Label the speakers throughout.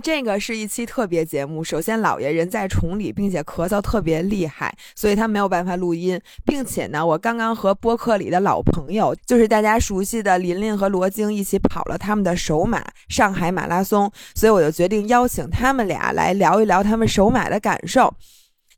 Speaker 1: 这个是一期特别节目。首先，老爷人在崇礼，并且咳嗽特别厉害，所以他没有办法录音，并且呢，我刚刚和播客里的老朋友，就是大家熟悉的琳琳和罗京一起跑了他们的首马上海马拉松，所以我就决定邀请他们俩来聊一聊他们首马的感受。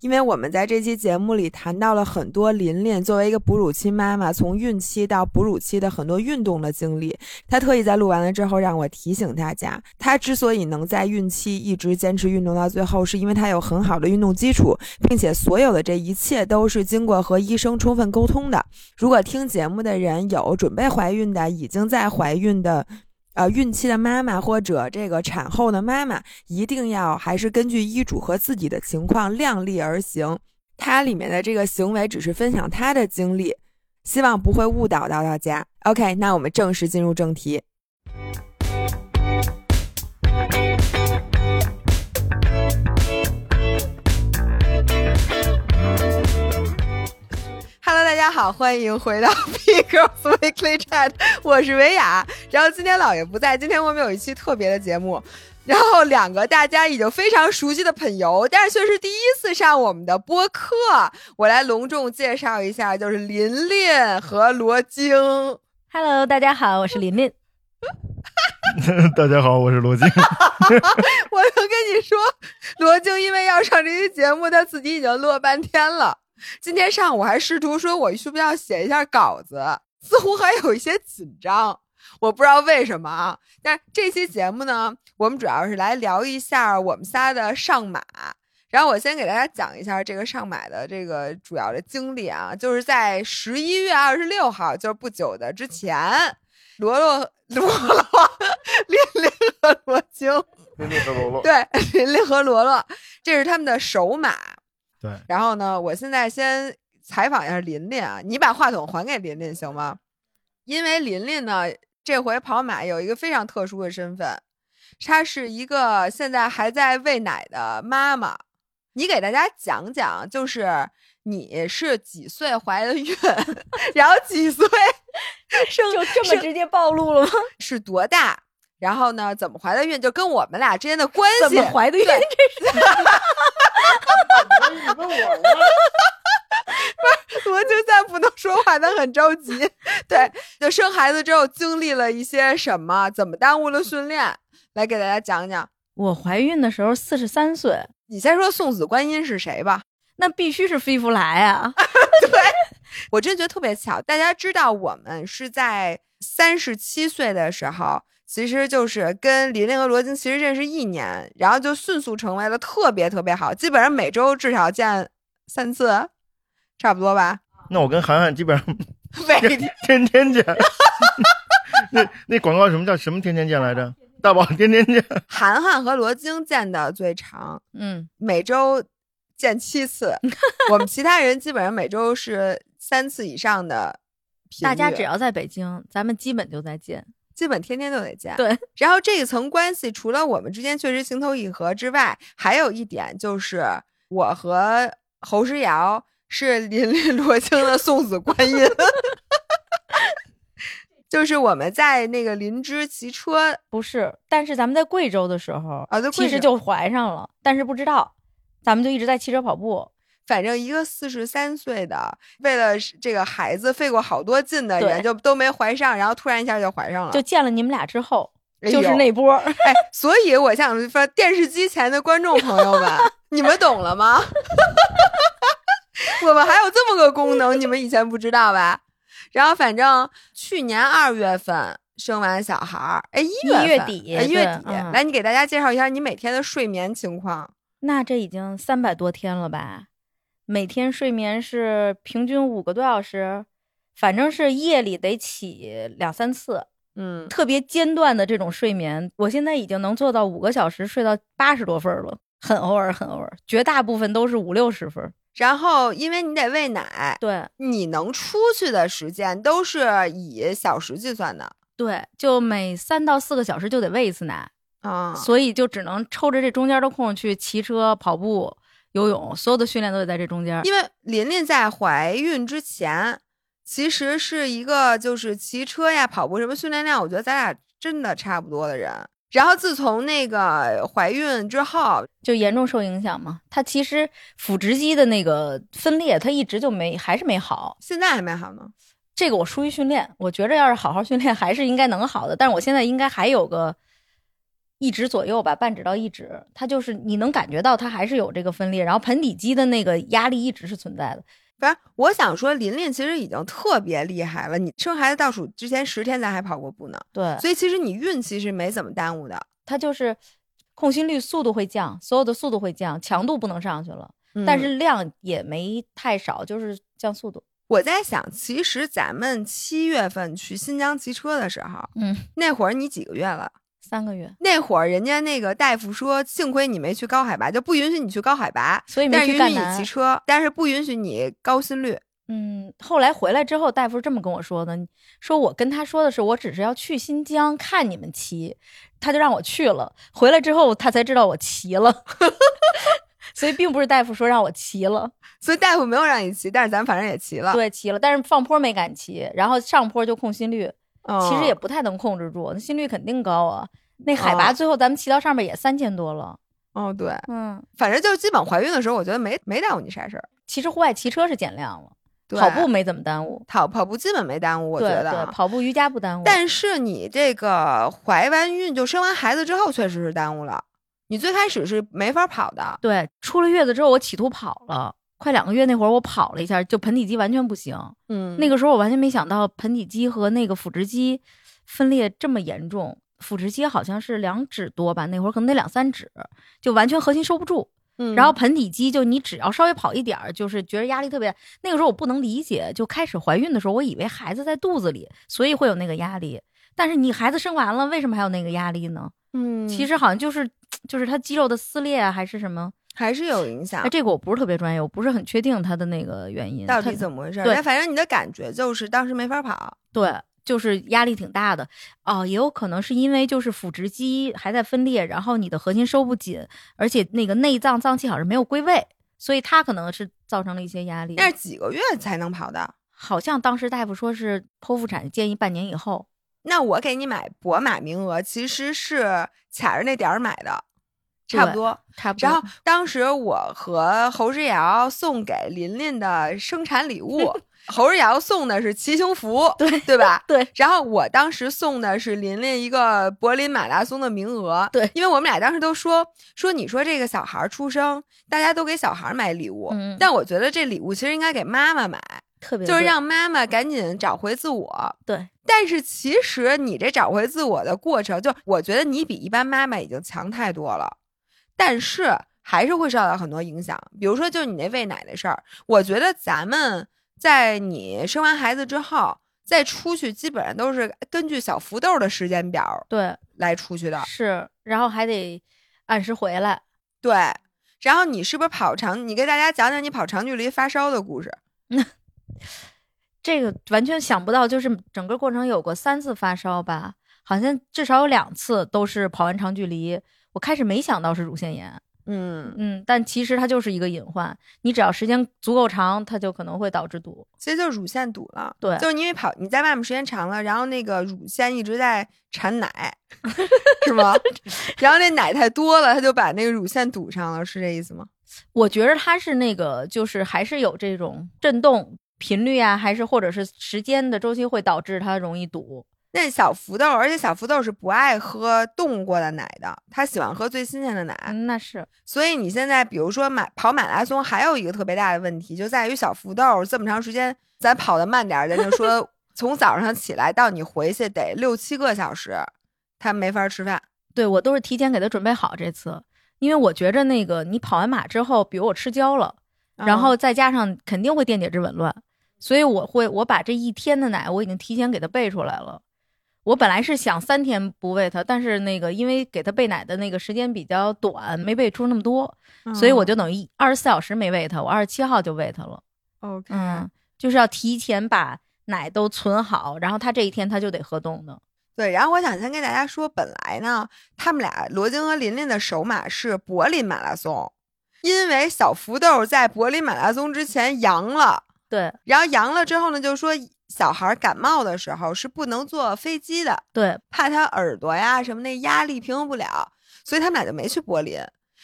Speaker 1: 因为我们在这期节目里谈到了很多琳琳作为一个哺乳期妈妈，从孕期到哺乳期的很多运动的经历。她特意在录完了之后让我提醒大家，她之所以能在孕期一直坚持运动到最后，是因为她有很好的运动基础，并且所有的这一切都是经过和医生充分沟通的。如果听节目的人有准备怀孕的，已经在怀孕的。呃，孕期的妈妈或者这个产后的妈妈，一定要还是根据医嘱和自己的情况量力而行。它里面的这个行为只是分享她的经历，希望不会误导到大家。OK，那我们正式进入正题。Hello，大家好，欢迎回到 P Girls Weekly Chat，我是维雅。然后今天姥爷不在，今天我们有一期特别的节目，然后两个大家已经非常熟悉的朋友，但是却是第一次上我们的播客，我来隆重介绍一下，就是琳琳和罗京。
Speaker 2: Hello，大家好，我是琳琳。
Speaker 3: 大家好，我是罗京。
Speaker 1: 我就跟你说，罗京因为要上这期节目，他自己已经乐半天了。今天上午还试图说，我需不需要写一下稿子，似乎还有一些紧张，我不知道为什么啊。但这期节目呢，我们主要是来聊一下我们仨的上马。然后我先给大家讲一下这个上马的这个主要的经历啊，就是在十一月二十六号，就是不久的之前，罗罗罗罗琳琳和罗京，
Speaker 3: 琳琳和罗罗，
Speaker 1: 对，琳琳和罗罗，这是他们的首马。
Speaker 3: 对，
Speaker 1: 然后呢，我现在先采访一下琳琳啊，你把话筒还给琳琳行吗？因为琳琳呢，这回跑马有一个非常特殊的身份，她是一个现在还在喂奶的妈妈。你给大家讲讲，就是你是几岁怀的孕，然后几岁 生，
Speaker 2: 就这么直接暴露了吗？
Speaker 1: 是多大？然后呢，怎么怀的孕？就跟我们俩之间的关
Speaker 2: 系，怎么怀的孕？这是。
Speaker 3: 你问我呢？
Speaker 1: 不是，罗京在不能说话，他很着急。对，就生孩子之后经历了一些什么，怎么耽误了训练，来给大家讲讲。
Speaker 2: 我怀孕的时候四十三岁，
Speaker 1: 你先说送子观音是谁吧？
Speaker 2: 那必须是飞福来啊！
Speaker 1: 对，我真觉得特别巧。大家知道，我们是在三十七岁的时候。其实就是跟琳琳和罗京其实认识一年，然后就迅速成为了特别特别好，基本上每周至少见三次，差不多吧。
Speaker 3: 那我跟涵涵基本上
Speaker 1: 每
Speaker 3: 天天天见。那那广告什么叫什么天天见来着？大宝天天见。
Speaker 1: 涵涵和罗京见的最长，
Speaker 2: 嗯，
Speaker 1: 每周见七次。我们其他人基本上每周是三次以上的。
Speaker 2: 大家只要在北京，咱们基本就在见。
Speaker 1: 基本天天都得见，
Speaker 2: 对。
Speaker 1: 然后这一层关系，除了我们之间确实情投意合之外，还有一点就是我和侯诗瑶是林林 罗青的送子观音，就是我们在那个林芝骑车，
Speaker 2: 不是，但是咱们在贵州的时候
Speaker 1: 啊，
Speaker 2: 其实就怀上了，但是不知道，咱们就一直在骑车跑步。
Speaker 1: 反正一个四十三岁的，为了这个孩子费过好多劲的人，就都没怀上，然后突然一下就怀上了。
Speaker 2: 就见了你们俩之后，就是那波。
Speaker 1: 哎，所以我想说，电视机前的观众朋友们，你们懂了吗？我们还有这么个功能，你们以前不知道吧？然后反正去年二月份生完小孩儿，哎，一
Speaker 2: 月底，
Speaker 1: 一月底，来，你给大家介绍一下你每天的睡眠情况。
Speaker 2: 那这已经三百多天了吧？每天睡眠是平均五个多小时，反正是夜里得起两三次，
Speaker 1: 嗯，
Speaker 2: 特别间断的这种睡眠，我现在已经能做到五个小时睡到八十多分了，很偶尔，很偶尔，绝大部分都是五六十分。
Speaker 1: 然后因为你得喂奶，
Speaker 2: 对，
Speaker 1: 你能出去的时间都是以小时计算的，
Speaker 2: 对，就每三到四个小时就得喂一次奶
Speaker 1: 啊，
Speaker 2: 所以就只能抽着这中间的空去骑车、跑步。游泳，所有的训练都得在这中间。
Speaker 1: 因为琳琳在怀孕之前，其实是一个就是骑车呀、跑步什么训练量，我觉得咱俩真的差不多的人。然后自从那个怀孕之后，
Speaker 2: 就严重受影响嘛。她其实腹直肌的那个分裂，她一直就没，还是没好。
Speaker 1: 现在还没好呢。
Speaker 2: 这个我疏于训练，我觉着要是好好训练，还是应该能好的。但是我现在应该还有个一指左右吧，半指到一指，它就是你能感觉到它还是有这个分裂，然后盆底肌的那个压力一直是存在的。
Speaker 1: 不是，我想说，琳琳其实已经特别厉害了。你生孩子倒数之前十天，咱还跑过步呢。
Speaker 2: 对，
Speaker 1: 所以其实你孕期是没怎么耽误的。
Speaker 2: 它就是控心率速度会降，所有的速度会降，强度不能上去了，但是量也没太少，就是降速度。
Speaker 1: 我在想，其实咱们七月份去新疆骑车的时候，
Speaker 2: 嗯，
Speaker 1: 那会儿你几个月了？
Speaker 2: 三个月。
Speaker 1: 那会儿人家那个大夫说，幸亏你没去高海拔，就不允许你去高海拔，
Speaker 2: 所以
Speaker 1: 但是允许你骑车，但是不允许你高心率。
Speaker 2: 嗯，后来回来之后，大夫是这么跟我说的，说我跟他说的是，我只是要去新疆看你们骑，他就让我去了。回来之后，他才知道我骑了，所以并不是大夫说让我骑了，
Speaker 1: 所以大夫没有让你骑，但是咱反正也骑了，
Speaker 2: 对，骑了，但是放坡没敢骑，然后上坡就控心率，其实也不太能控制住，那心率肯定高啊。那海拔最后咱们骑到上面也三千多了。
Speaker 1: 哦，对，
Speaker 2: 嗯，
Speaker 1: 反正就基本怀孕的时候，我觉得没没耽误你啥事儿。
Speaker 2: 其实户外骑车是减量了。跑步没怎么耽误，
Speaker 1: 跑跑步基本没耽误，我觉得。
Speaker 2: 跑步瑜伽不耽误。
Speaker 1: 但是你这个怀完孕就生完孩子之后，确实是耽误了。你最开始是没法跑的。
Speaker 2: 对，出了月子之后，我企图跑了，快两个月那会儿我跑了一下，就盆底肌完全不行。
Speaker 1: 嗯，
Speaker 2: 那个时候我完全没想到盆底肌和那个腹直肌分裂这么严重。腹直肌好像是两指多吧，那会儿可能得两三指，就完全核心收不住。嗯然后盆底肌就你只要稍微跑一点儿，就是觉得压力特别。那个时候我不能理解，就开始怀孕的时候，我以为孩子在肚子里，所以会有那个压力。但是你孩子生完了，为什么还有那个压力呢？
Speaker 1: 嗯，
Speaker 2: 其实好像就是就是他肌肉的撕裂还是什么，
Speaker 1: 还是有影响。
Speaker 2: 这个我不是特别专业，我不是很确定它的那个原因
Speaker 1: 到底怎么回事。对，反正你的感觉就是当时没法跑。
Speaker 2: 对。就是压力挺大的哦，也有可能是因为就是腹直肌还在分裂，然后你的核心收不紧，而且那个内脏脏器好像没有归位，所以它可能是造成了一些压力。
Speaker 1: 那是几个月才能跑的？
Speaker 2: 好像当时大夫说是剖腹产建议半年以后。
Speaker 1: 那我给你买博马名额，其实是卡着那点儿买的，差不多，
Speaker 2: 差不多。
Speaker 1: 然后当时我和侯世瑶送给琳琳的生产礼物。侯世瑶送的是骑行服，
Speaker 2: 对
Speaker 1: 对吧？
Speaker 2: 对。
Speaker 1: 然后我当时送的是琳琳一个柏林马拉松的名额，
Speaker 2: 对。
Speaker 1: 因为我们俩当时都说说，你说这个小孩出生，大家都给小孩买礼物，
Speaker 2: 嗯。
Speaker 1: 但我觉得这礼物其实应该给妈妈买，
Speaker 2: 特别
Speaker 1: 就是让妈妈赶紧找回自我。
Speaker 2: 对。
Speaker 1: 但是其实你这找回自我的过程，就我觉得你比一般妈妈已经强太多了，但是还是会受到很多影响。比如说，就是你那喂奶的事儿，我觉得咱们。在你生完孩子之后，再出去基本上都是根据小福豆的时间表
Speaker 2: 对
Speaker 1: 来出去的，
Speaker 2: 是，然后还得按时回来，
Speaker 1: 对，然后你是不是跑长？你给大家讲讲你跑长距离发烧的故事。
Speaker 2: 这个完全想不到，就是整个过程有过三次发烧吧，好像至少有两次都是跑完长距离。我开始没想到是乳腺炎。
Speaker 1: 嗯
Speaker 2: 嗯，但其实它就是一个隐患，你只要时间足够长，它就可能会导致堵，
Speaker 1: 其实就是乳腺堵了。
Speaker 2: 对，
Speaker 1: 就是因为跑你在外面时间长了，然后那个乳腺一直在产奶，是吗？然后那奶太多了，它就把那个乳腺堵上了，是这意思吗？
Speaker 2: 我觉得它是那个，就是还是有这种震动频率啊，还是或者是时间的周期会导致它容易堵。
Speaker 1: 那小福豆，而且小福豆是不爱喝冻过的奶的，他喜欢喝最新鲜的奶。
Speaker 2: 那是，
Speaker 1: 所以你现在比如说马跑马拉松，还有一个特别大的问题，就在于小福豆这么长时间，咱跑的慢点，咱就说 从早上起来到你回去得六七个小时，他没法吃饭。
Speaker 2: 对我都是提前给他准备好这次，因为我觉着那个你跑完马之后，比如我吃焦了，然后再加上肯定会电解质紊乱，所以我会我把这一天的奶我已经提前给他备出来了。我本来是想三天不喂它，但是那个因为给它备奶的那个时间比较短，没备出那么多，所以我就等于二十四小时没喂它。我二十七号就喂它了。
Speaker 1: OK，
Speaker 2: 嗯，就是要提前把奶都存好，然后它这一天它就得喝冻的。
Speaker 1: 对，然后我想先跟大家说，本来呢，他们俩罗京和琳琳的首马是柏林马拉松，因为小福豆在柏林马拉松之前阳了。
Speaker 2: 对，
Speaker 1: 然后阳了之后呢，就说。小孩感冒的时候是不能坐飞机的，
Speaker 2: 对，
Speaker 1: 怕他耳朵呀什么那压力平衡不了，所以他们俩就没去柏林。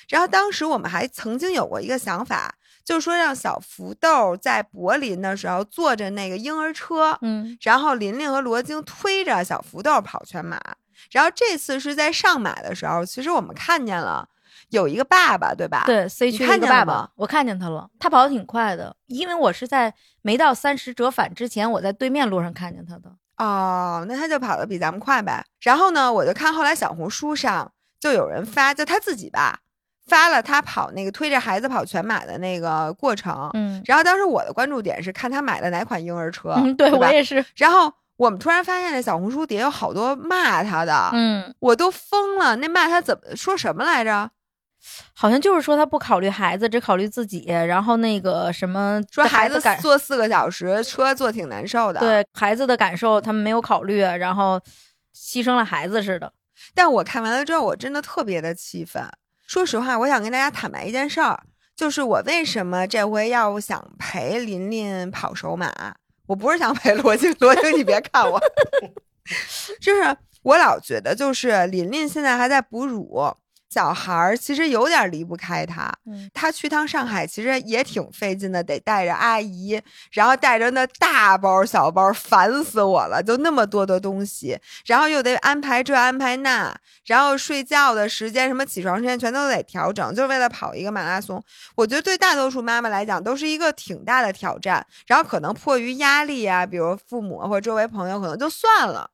Speaker 1: 然后当时我们还曾经有过一个想法，就是说让小福豆在柏林的时候坐着那个婴儿车，
Speaker 2: 嗯
Speaker 1: 然后琳琳和罗京推着小福豆跑全马。然后这次是在上马的时候，其实我们看见了有一个爸爸，对吧？，
Speaker 2: 对，C
Speaker 1: 你
Speaker 2: 区的
Speaker 1: 看见
Speaker 2: 爸爸，我看见他了，他跑的挺快的，因为我是在没到三十折返之前，我在对面路上看见他的。
Speaker 1: 哦，那他就跑得比咱们快呗。然后呢，我就看后来小红书上就有人发，就他自己吧，发了他跑那个推着孩子跑全马的那个过程。
Speaker 2: 嗯
Speaker 1: 然后当时我的关注点是看他买了哪款婴儿车，
Speaker 2: 嗯，对
Speaker 1: 吧
Speaker 2: 我也是，
Speaker 1: 然后我们突然发现那小红书底下有好多骂他的，
Speaker 2: 嗯，
Speaker 1: 我都疯了。那骂他怎么说什么来着？
Speaker 2: 好像就是说他不考虑孩子，只考虑自己，然后那个什么
Speaker 1: 说孩子
Speaker 2: 感
Speaker 1: 坐四个小时车坐挺难受的。，
Speaker 2: 对孩子的感受他们没有考虑，然后牺牲了孩子似的。
Speaker 1: 但我看完了之后，我真的特别的气愤。说实话，我想跟大家坦白一件事儿，就是我为什么这回要想陪琳琳跑首马？我不是想陪罗京，罗京你别看我，就是我老觉得，就是琳琳现在还在哺乳，小孩儿其实有点离不开他。
Speaker 2: 嗯
Speaker 1: 他去趟上海其实也挺费劲的，得带着阿姨，然后带着那大包小包，烦死我了，就那么多的东西，然后又得安排这安排那，然后睡觉的时间、什么起床时间全都得调整，就是为了跑一个马拉松。我觉得对大多数妈妈来讲都是一个挺大的挑战，然后可能迫于压力啊，比如父母或者周围朋友，可能就算了。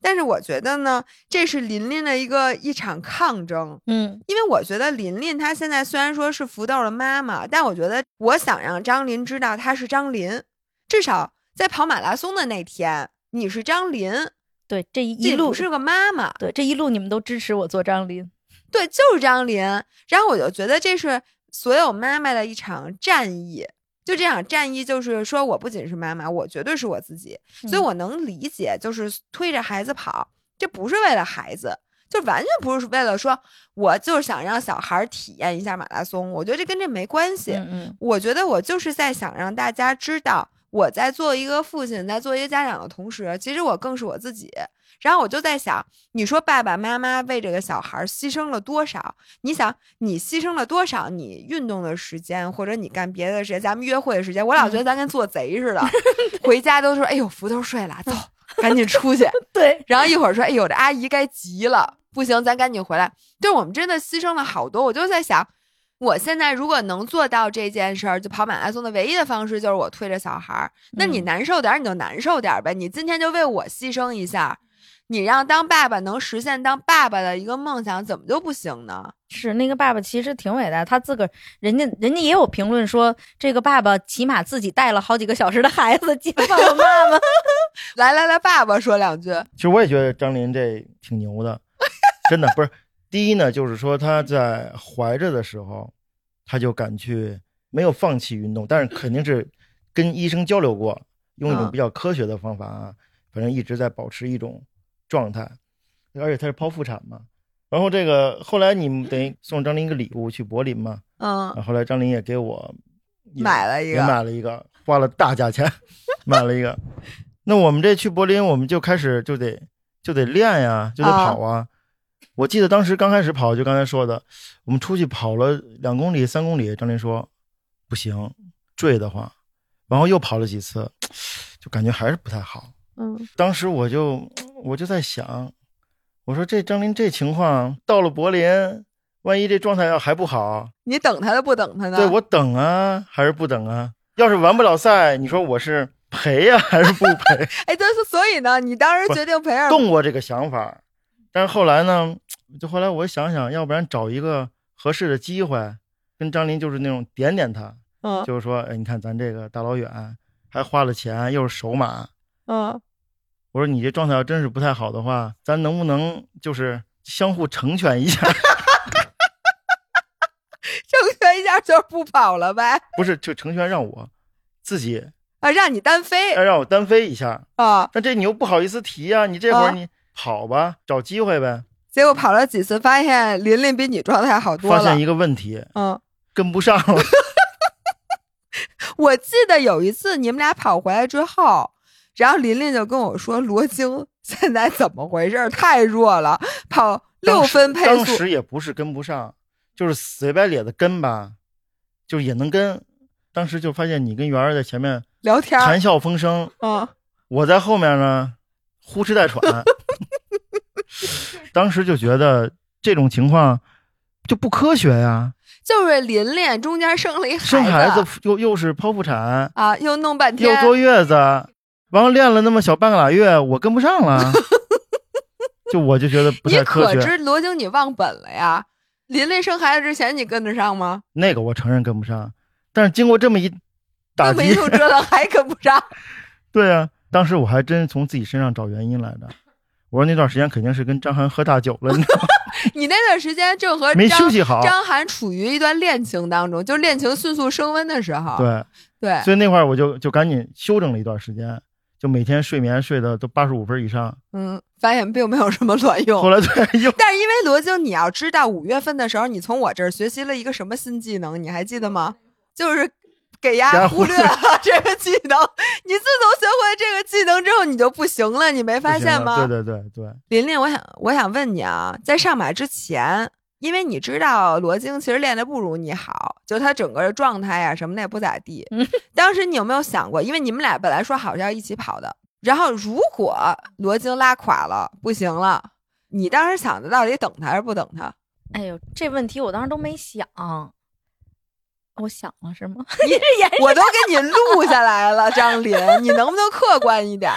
Speaker 1: 但是我觉得呢，这是琳琳的一个一场抗争，
Speaker 2: 嗯
Speaker 1: 因为我觉得琳琳她现在虽然说是福豆的妈妈，但我觉得我想让张琳知道她是张琳，至少在跑马拉松的那天，你是张琳，
Speaker 2: 对，这一一路
Speaker 1: 不是个妈妈，
Speaker 2: 对这一路你们都支持我做张琳。
Speaker 1: 对，就是张琳。然后我就觉得这是所有妈妈的一场战役。就这场战役，就是说我不仅是妈妈，我绝对是我自己，所以
Speaker 2: 嗯
Speaker 1: 我能理解，就是推着孩子跑，这不是为了孩子，就完全不是为了说我就是想让小孩儿体验一下马拉松。我觉得这跟这没关系。
Speaker 2: 嗯嗯
Speaker 1: 我觉得我就是在想让大家知道，我在做一个父亲，在做一个家长的同时，其实我更是我自己。然后我就在想，你说爸爸妈妈为这个小孩儿牺牲了多少？你想，你牺牲了多少？你运动的时间，或者你干别的时间，咱们约会的时间，我老觉得咱跟做贼似的，回家都说：“哎呦，福头睡了，走，赶紧出去。”
Speaker 2: 对，
Speaker 1: 然后一会儿说：“哎呦，这阿姨该急了，不行，咱赶紧回来。”就是我们真的牺牲了好多。我就在想，我现在如果能做到这件事儿，就跑马拉松的唯一的方式就是我推着小孩儿。那你
Speaker 2: 嗯
Speaker 1: 难受点儿，你就难受点儿呗。你今天就为我牺牲一下，你让当爸爸能实现当爸爸的一个梦想，怎么就不行呢？
Speaker 2: 是那个爸爸其实挺伟大，他自个儿人家人家也有评论说，这个爸爸起码自己带了好几个小时的孩子接 爸爸妈妈。
Speaker 1: 来来来，爸爸说两句。
Speaker 3: 其实我也觉得张琳这挺牛的，真的不是。第一呢，就是说她在怀着的时候，她就敢去没有放弃运动，但是肯定是跟医生交流过，用一种
Speaker 1: 嗯
Speaker 3: 比较科学的方法啊，反正一直在保持一种状态，而且她是剖腹产嘛。然后这个后来你们等于送张琳一个礼物去柏林嘛，
Speaker 1: 嗯
Speaker 3: 然，后后来张琳也给我也也
Speaker 1: 买了一个，
Speaker 3: 买了一个，花了大价钱买了一个。那我们这去柏林，我们就开始就得就得练呀，就得
Speaker 1: 啊
Speaker 3: 跑啊。我记得当时刚开始跑，就刚才说的，我们出去跑了两公里、三公里，张琳说不行，坠的话，然后又跑了几次，就感觉还是不太好。
Speaker 1: 嗯
Speaker 3: 当时我就我就在想，我说这张琳这情况到了柏林，万一这状态要还不好，
Speaker 1: 你等他的不等他呢？
Speaker 3: 对我等啊，还是不等啊？要是完不了赛，你说我是赔呀、还是不赔？
Speaker 1: 哎，对，所以呢，你当时决定陪着
Speaker 3: 动过这个想法，但是后来呢，就后来我想想，要不然找一个合适的机会，跟张琳就是那种点点他，
Speaker 1: 嗯
Speaker 3: 就是说，哎，你看咱这个大老远还花了钱，又是首马，
Speaker 1: 嗯，
Speaker 3: 我说你这状态要真是不太好的话，咱能不能就是相互成全一下？
Speaker 1: 成全一下就是不跑了呗，
Speaker 3: 不是，就成全让我自己，
Speaker 1: 啊，让你单飞
Speaker 3: 要让我单飞一下。
Speaker 1: 啊。
Speaker 3: 但这你又不好意思提呀、你这会
Speaker 1: 啊
Speaker 3: 儿你跑吧，找机会呗。
Speaker 1: 结果跑了几次，发现琳琳比你状态好多了。
Speaker 3: 发现一个问题，
Speaker 1: 嗯，
Speaker 3: 跟不上了。
Speaker 1: 我记得有一次你们俩跑回来之后，然后琳琳就跟我说，罗京 现在怎么回事？太弱了，跑六分配速。
Speaker 3: 当时也不是跟不上，就是死白咧的跟吧，就也能跟。当时就发现你跟圆儿在前面
Speaker 1: 聊天，
Speaker 3: 谈笑风生，
Speaker 1: 嗯，
Speaker 3: 我在后面呢，呼哧带喘。当时就觉得这种情况就不科学呀。
Speaker 1: 就是琳琳中间生了一
Speaker 3: 生
Speaker 1: 孩
Speaker 3: 子，又又是剖腹产
Speaker 1: 啊，又弄半天，
Speaker 3: 又坐月子，完了练了那么小半个拉月，我跟不上了。就我就觉得不太科学。
Speaker 1: 你可知罗京，你忘本了呀？琳琳生孩子之前，你跟得上吗？
Speaker 3: 那个我承认跟不上。但是经过这么一打击，
Speaker 1: 这么一通折腾还跟不上。
Speaker 3: 对啊，当时我还真从自己身上找原因来的。我说那段时间肯定是跟张涵喝大酒了，你知道吗？
Speaker 1: 你那段时间正和
Speaker 3: 没休息好，
Speaker 1: 张涵处于一段恋情当中，就恋情迅速升温的时候。
Speaker 3: 对
Speaker 1: 对，
Speaker 3: 所以那会儿我就就赶紧休整了一段时间，就每天睡眠睡的都八十五分以上。
Speaker 1: 嗯，发现并没有什么卵用。
Speaker 3: 后来对，但是因
Speaker 1: 为罗京，你要知道五月份的时候，你从我这儿学习了一个什么新技能，你还记得吗？就是给丫忽略了这个技能。你自从学会这个技能之后，你就不行了。你没发现吗？
Speaker 3: 对对对对。
Speaker 1: 琳琳，我想我想问你啊，在上马之前，因为你知道罗京其实练的不如你好，就他整个的状态呀什么的也不咋地。当时你有没有想过，因为你们俩本来说好是要一起跑的，然后如果罗京拉垮了不行了，你当时想的到底等他还是不等他？
Speaker 2: 哎呦，这问题我当时都没想。我想了是吗？
Speaker 1: 我都给你录下来了，张林，你能不能客观一点？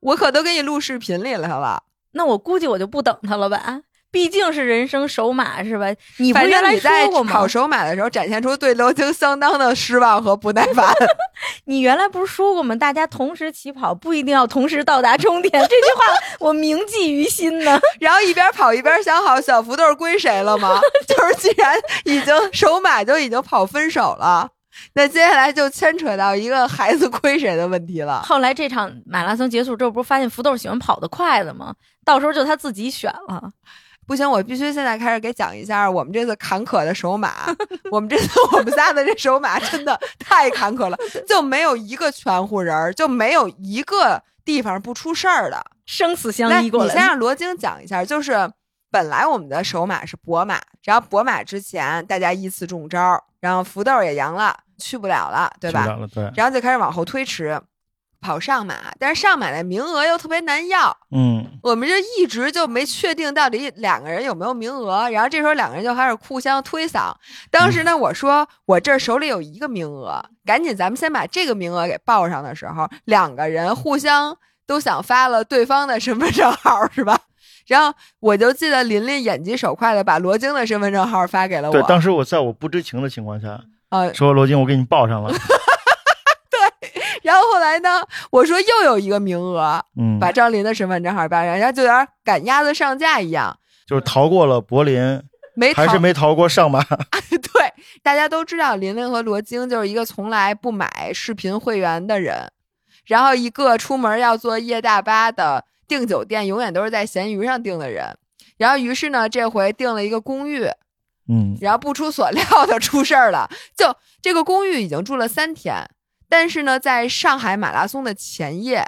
Speaker 1: 我可都给你录视频里来了。
Speaker 2: 那我估计我就不等他了吧。毕竟是人生首马是吧？你不原来
Speaker 1: 说过吗？跑首马的时候展现出对刘晶相当的失望和不耐烦。
Speaker 2: 你原来不是说过吗？大家同时起跑不一定要同时到达终点，这句话 我铭记于心呢。
Speaker 1: 然后一边跑一边想好小福豆归谁了吗？就是既然已经首马就已经跑分手了，那接下来就牵扯到一个孩子归谁的问题了。
Speaker 2: 后来这场马拉松结束之后，不是发现福豆喜欢跑得快的吗？到时候就他自己选了。
Speaker 1: 不行，我必须现在开始给讲一下我们这次坎坷的首马。我们这次我们仨的这首马真的太坎坷了，就没有一个全乎人，就没有一个地方不出事儿的，
Speaker 2: 生死相依过来。
Speaker 1: 你先让罗京讲一下，就是本来我们的首马是博马，然后博马之前大家依次中招，然后福豆也阳了，去不了了，对吧？
Speaker 3: 对。
Speaker 1: 然后就开始往后推迟。跑上马，但是上马的名额又特别难要，
Speaker 3: 嗯，
Speaker 1: 我们就一直就没确定到底两个人有没有名额。然后这时候两个人就开始互相推搡。当时呢，我说我这手里有一个名额，赶紧咱们先把这个名额给报上的时候，两个人互相都想发了对方的身份证号，是吧？然后我就记得琳琳眼疾手快的把罗京的身份证号发给了我。
Speaker 3: 对，当时我在我不知情的情况下，
Speaker 1: 啊，
Speaker 3: 说罗京，我给你报上了。
Speaker 1: 然后后来呢？我说又有一个名额，
Speaker 3: 嗯，
Speaker 1: 把张林的身份证号报上，人家就有点赶鸭子上架一样，
Speaker 3: 就是逃过了柏林，
Speaker 1: 没
Speaker 3: 还是没逃过上马。
Speaker 1: 对，大家都知道琳琳和罗京就是一个从来不买视频会员的人，然后一个出门要坐夜大巴的，订酒店永远都是在闲鱼上订的人，然后于是呢，这回订了一个公寓，
Speaker 3: 嗯，
Speaker 1: 然后不出所料的出事儿了，就这个公寓已经住了三天。但是呢，在上海马拉松的前夜，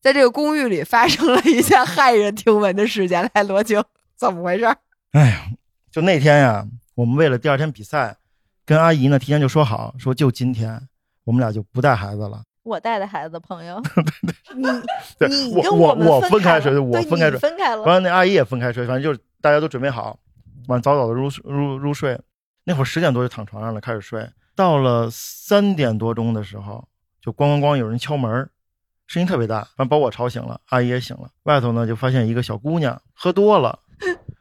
Speaker 1: 在这个公寓里发生了一件骇人听闻的事件。来，罗京，怎么回事？
Speaker 3: 哎呀，就那天呀，我们为了第二天比赛，跟阿姨呢提前就说好，说就今天我们俩就不带孩子了。
Speaker 2: 我带的孩子，朋友。
Speaker 3: 对
Speaker 2: 你
Speaker 3: 你跟我
Speaker 2: 我
Speaker 3: 分开睡，我分开睡，
Speaker 2: 分开了。
Speaker 3: 完了，那阿姨也分开睡，反正就是大家都准备好，完早早的入入入睡。那会儿十点多就躺床上了，开始睡。到了三点多钟的时候，就咣咣咣有人敲门，声音特别大，完把我吵醒了，阿姨也醒了。外头呢就发现一个小姑娘喝多了，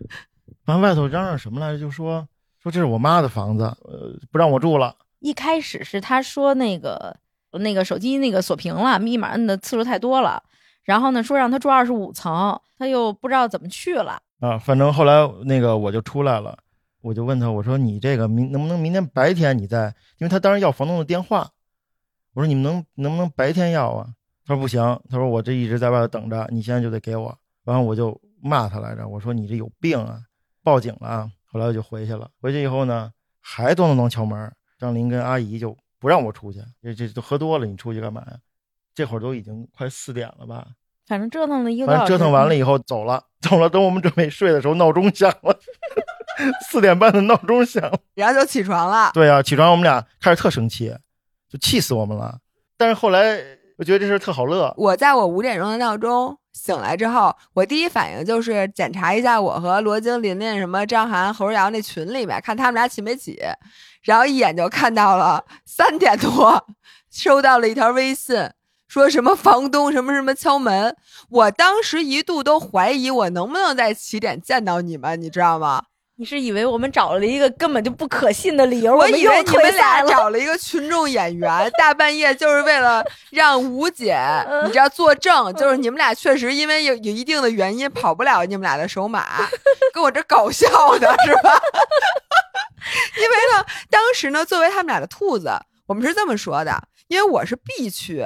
Speaker 3: 完外头嚷嚷什么来着？就说说这是我妈的房子，呃，不让我住了。
Speaker 2: 一开始是他说那个那个手机那个锁屏了，密码摁的次数太多了，然后呢说让他住二十五层，他又不知道怎么去了
Speaker 3: 啊。反正后来那个我就出来了。我就问他，我说你这个明能不能明天白天你再，因为他当时要房东的电话，我说你们能能不能白天要啊？他说不行，他说我这一直在外头等着，你现在就得给我。然后我就骂他来着，我说你这有病啊，报警了。后来我就回去了，回去以后呢，还咚咚咚敲门，张林跟阿姨就不让我出去，这这都喝多了，你出去干嘛呀？这会儿都已经快四点了吧？
Speaker 2: 反正折腾了一个多
Speaker 3: 反。正折腾完了以后走了，走了。等我们准备睡的时候，闹钟响了，四点半的闹钟响。
Speaker 1: 然后就起床了。
Speaker 3: 对啊，起床我们俩开始特生气，就气死我们了。但是后来我觉得这事儿特好乐，
Speaker 1: 我在我五点钟的闹钟醒来之后，我第一反应就是检查一下我和罗京、琳琳、什么张涵、侯瑶那群里面，看他们俩起没起。然后一眼就看到了三点多，收到了一条微信，说什么房东什么什么敲门。我当时一度都怀疑我能不能在起点见到你们，你知道吗？
Speaker 2: 你是以为我们找了一个根本就不可信的理由？
Speaker 1: 我以为你们。俩找了一个群众演员，大半夜就是为了让吴姐，
Speaker 2: 嗯
Speaker 1: 你知道作证，就是你们俩确实因为有有一定的原因跑不了你们俩的首马，跟我这搞笑的是吧？因为呢，当时呢，作为他们俩的兔子，我们是这么说的，因为我是 B 区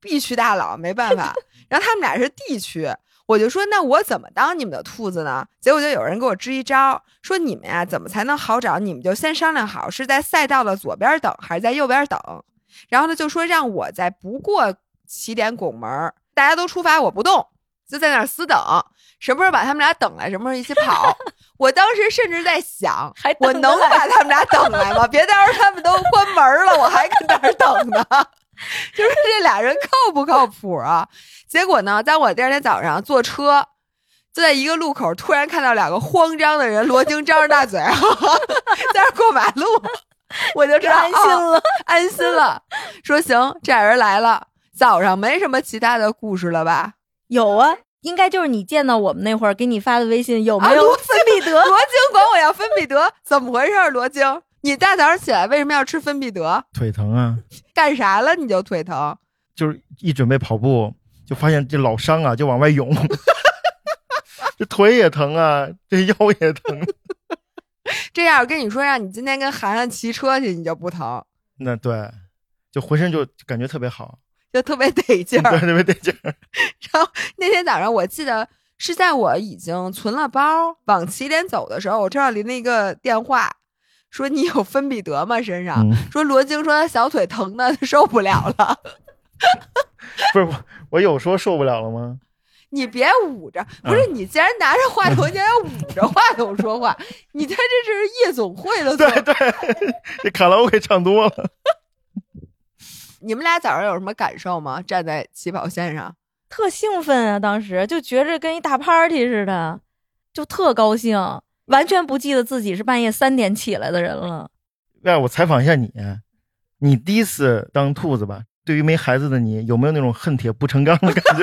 Speaker 1: ，B 区大佬没办法，然后他们俩是 D 区。我就说，那我怎么当你们的兔子呢？结果就有人给我支一招，说你们呀怎么才能好找？你们就先商量好是在赛道的左边等还是在右边等。然后呢，就说让我在不过起点拱门，大家都出发，我不动，就在那儿死等，什么时候把他们俩等来，什么时候一起跑。我当时甚至在想 我能把他们俩等来吗？别到时候他们都关门了，我还跟那儿等呢。就是这俩人靠不靠谱啊？结果呢，在我第二天早上坐车，就在一个路口，突然看到两个慌张的人，罗京张着大嘴，在那儿过马路，我就知道
Speaker 2: 安心
Speaker 1: 哦
Speaker 2: 了，
Speaker 1: 安心了。说行，这俩人来了，早上没什么其他的故事了吧？
Speaker 2: 有啊，应该就是你见到我们那会儿给你发的微信，有没有芬必得？
Speaker 1: 罗京管我要芬必得，怎么回事？罗京，你大早上起来为什么要吃芬必得？
Speaker 3: 腿疼啊，
Speaker 1: 干啥了？你就腿疼？
Speaker 3: 就是一准备跑步，就发现这老伤啊，就往外涌，这腿也疼啊，这腰也疼。
Speaker 1: 这样，我跟你说，让你今天跟涵涵骑车去，你就不疼，
Speaker 3: 那对，就浑身就感觉特别好，
Speaker 1: 就特别得劲
Speaker 3: 对，
Speaker 1: 儿。
Speaker 3: 特别得劲儿。
Speaker 1: 然后那天早上，我记得是在我已经存了包往起点走的时候，我正好临了一个电话，说你有芬必得吗？身上、
Speaker 3: 嗯，
Speaker 1: 说罗京说他小腿疼的受不了了，
Speaker 3: 不是我，我有说受不了了吗？
Speaker 1: 你别捂着，不是你既然拿着话筒，你还捂着话筒说话，你这这是夜总会的
Speaker 3: 对对，这卡拉 OK 唱多了。
Speaker 1: 你们俩早上有什么感受吗？站在起跑线上，
Speaker 2: 特兴奋啊！当时就觉着跟一大 party 似的，就特高兴，完全不记得自己是半夜三点起来的人了。
Speaker 3: 哎，我采访一下你，你第一次当兔子吧？对于没孩子的你，有没有那种恨铁不成钢的感觉？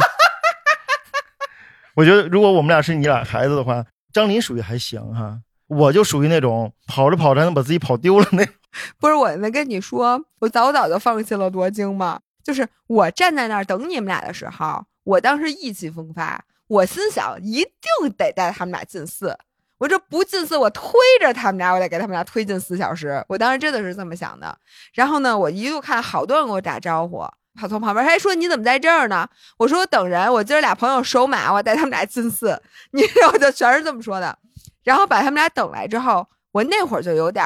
Speaker 3: 我觉得，如果我们俩是你俩孩子的话，张琳属于还行哈，我就属于那种跑着跑着还能把自己跑丢了那种。
Speaker 1: 不是我能跟你说，我早早就放弃了夺金吗？就是我站在那儿等你们俩的时候，我当时意气风发，我心想一定得带他们俩进四。我这不进寺，我推着他们俩，我得给他们俩推进四小时。我当时真的是这么想的。然后呢，我一路看好多人给我打招呼，他从旁边还说你怎么在这儿呢？我说我等人，我今儿俩朋友收马，我带他们俩进寺。你我就全是这么说的。然后把他们俩等来之后，我那会儿就有点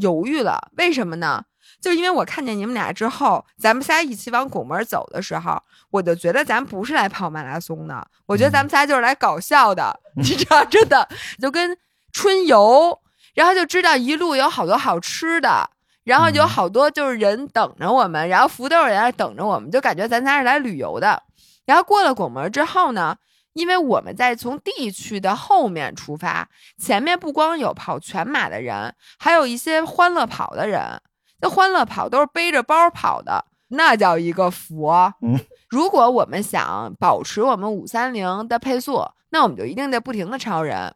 Speaker 1: 犹豫了，为什么呢？就因为我看见你们俩之后，咱们仨一起往拱门走的时候，我就觉得咱不是来跑马拉松的，我觉得咱们仨就是来搞笑的，你知道，真的就跟春游，然后就知道一路有好多好吃的，然后有好多就是人等着我们，然后福豆也在等着我们，就感觉咱仨是来旅游的。然后过了拱门之后呢，因为我们在从 D 区的后面出发，前面不光有跑全马的人，还有一些欢乐跑的人。那欢乐跑都是背着包跑的，那叫一个佛。
Speaker 3: 嗯，
Speaker 1: 如果我们想保持我们五三零的配速，那我们就一定得不停的超人。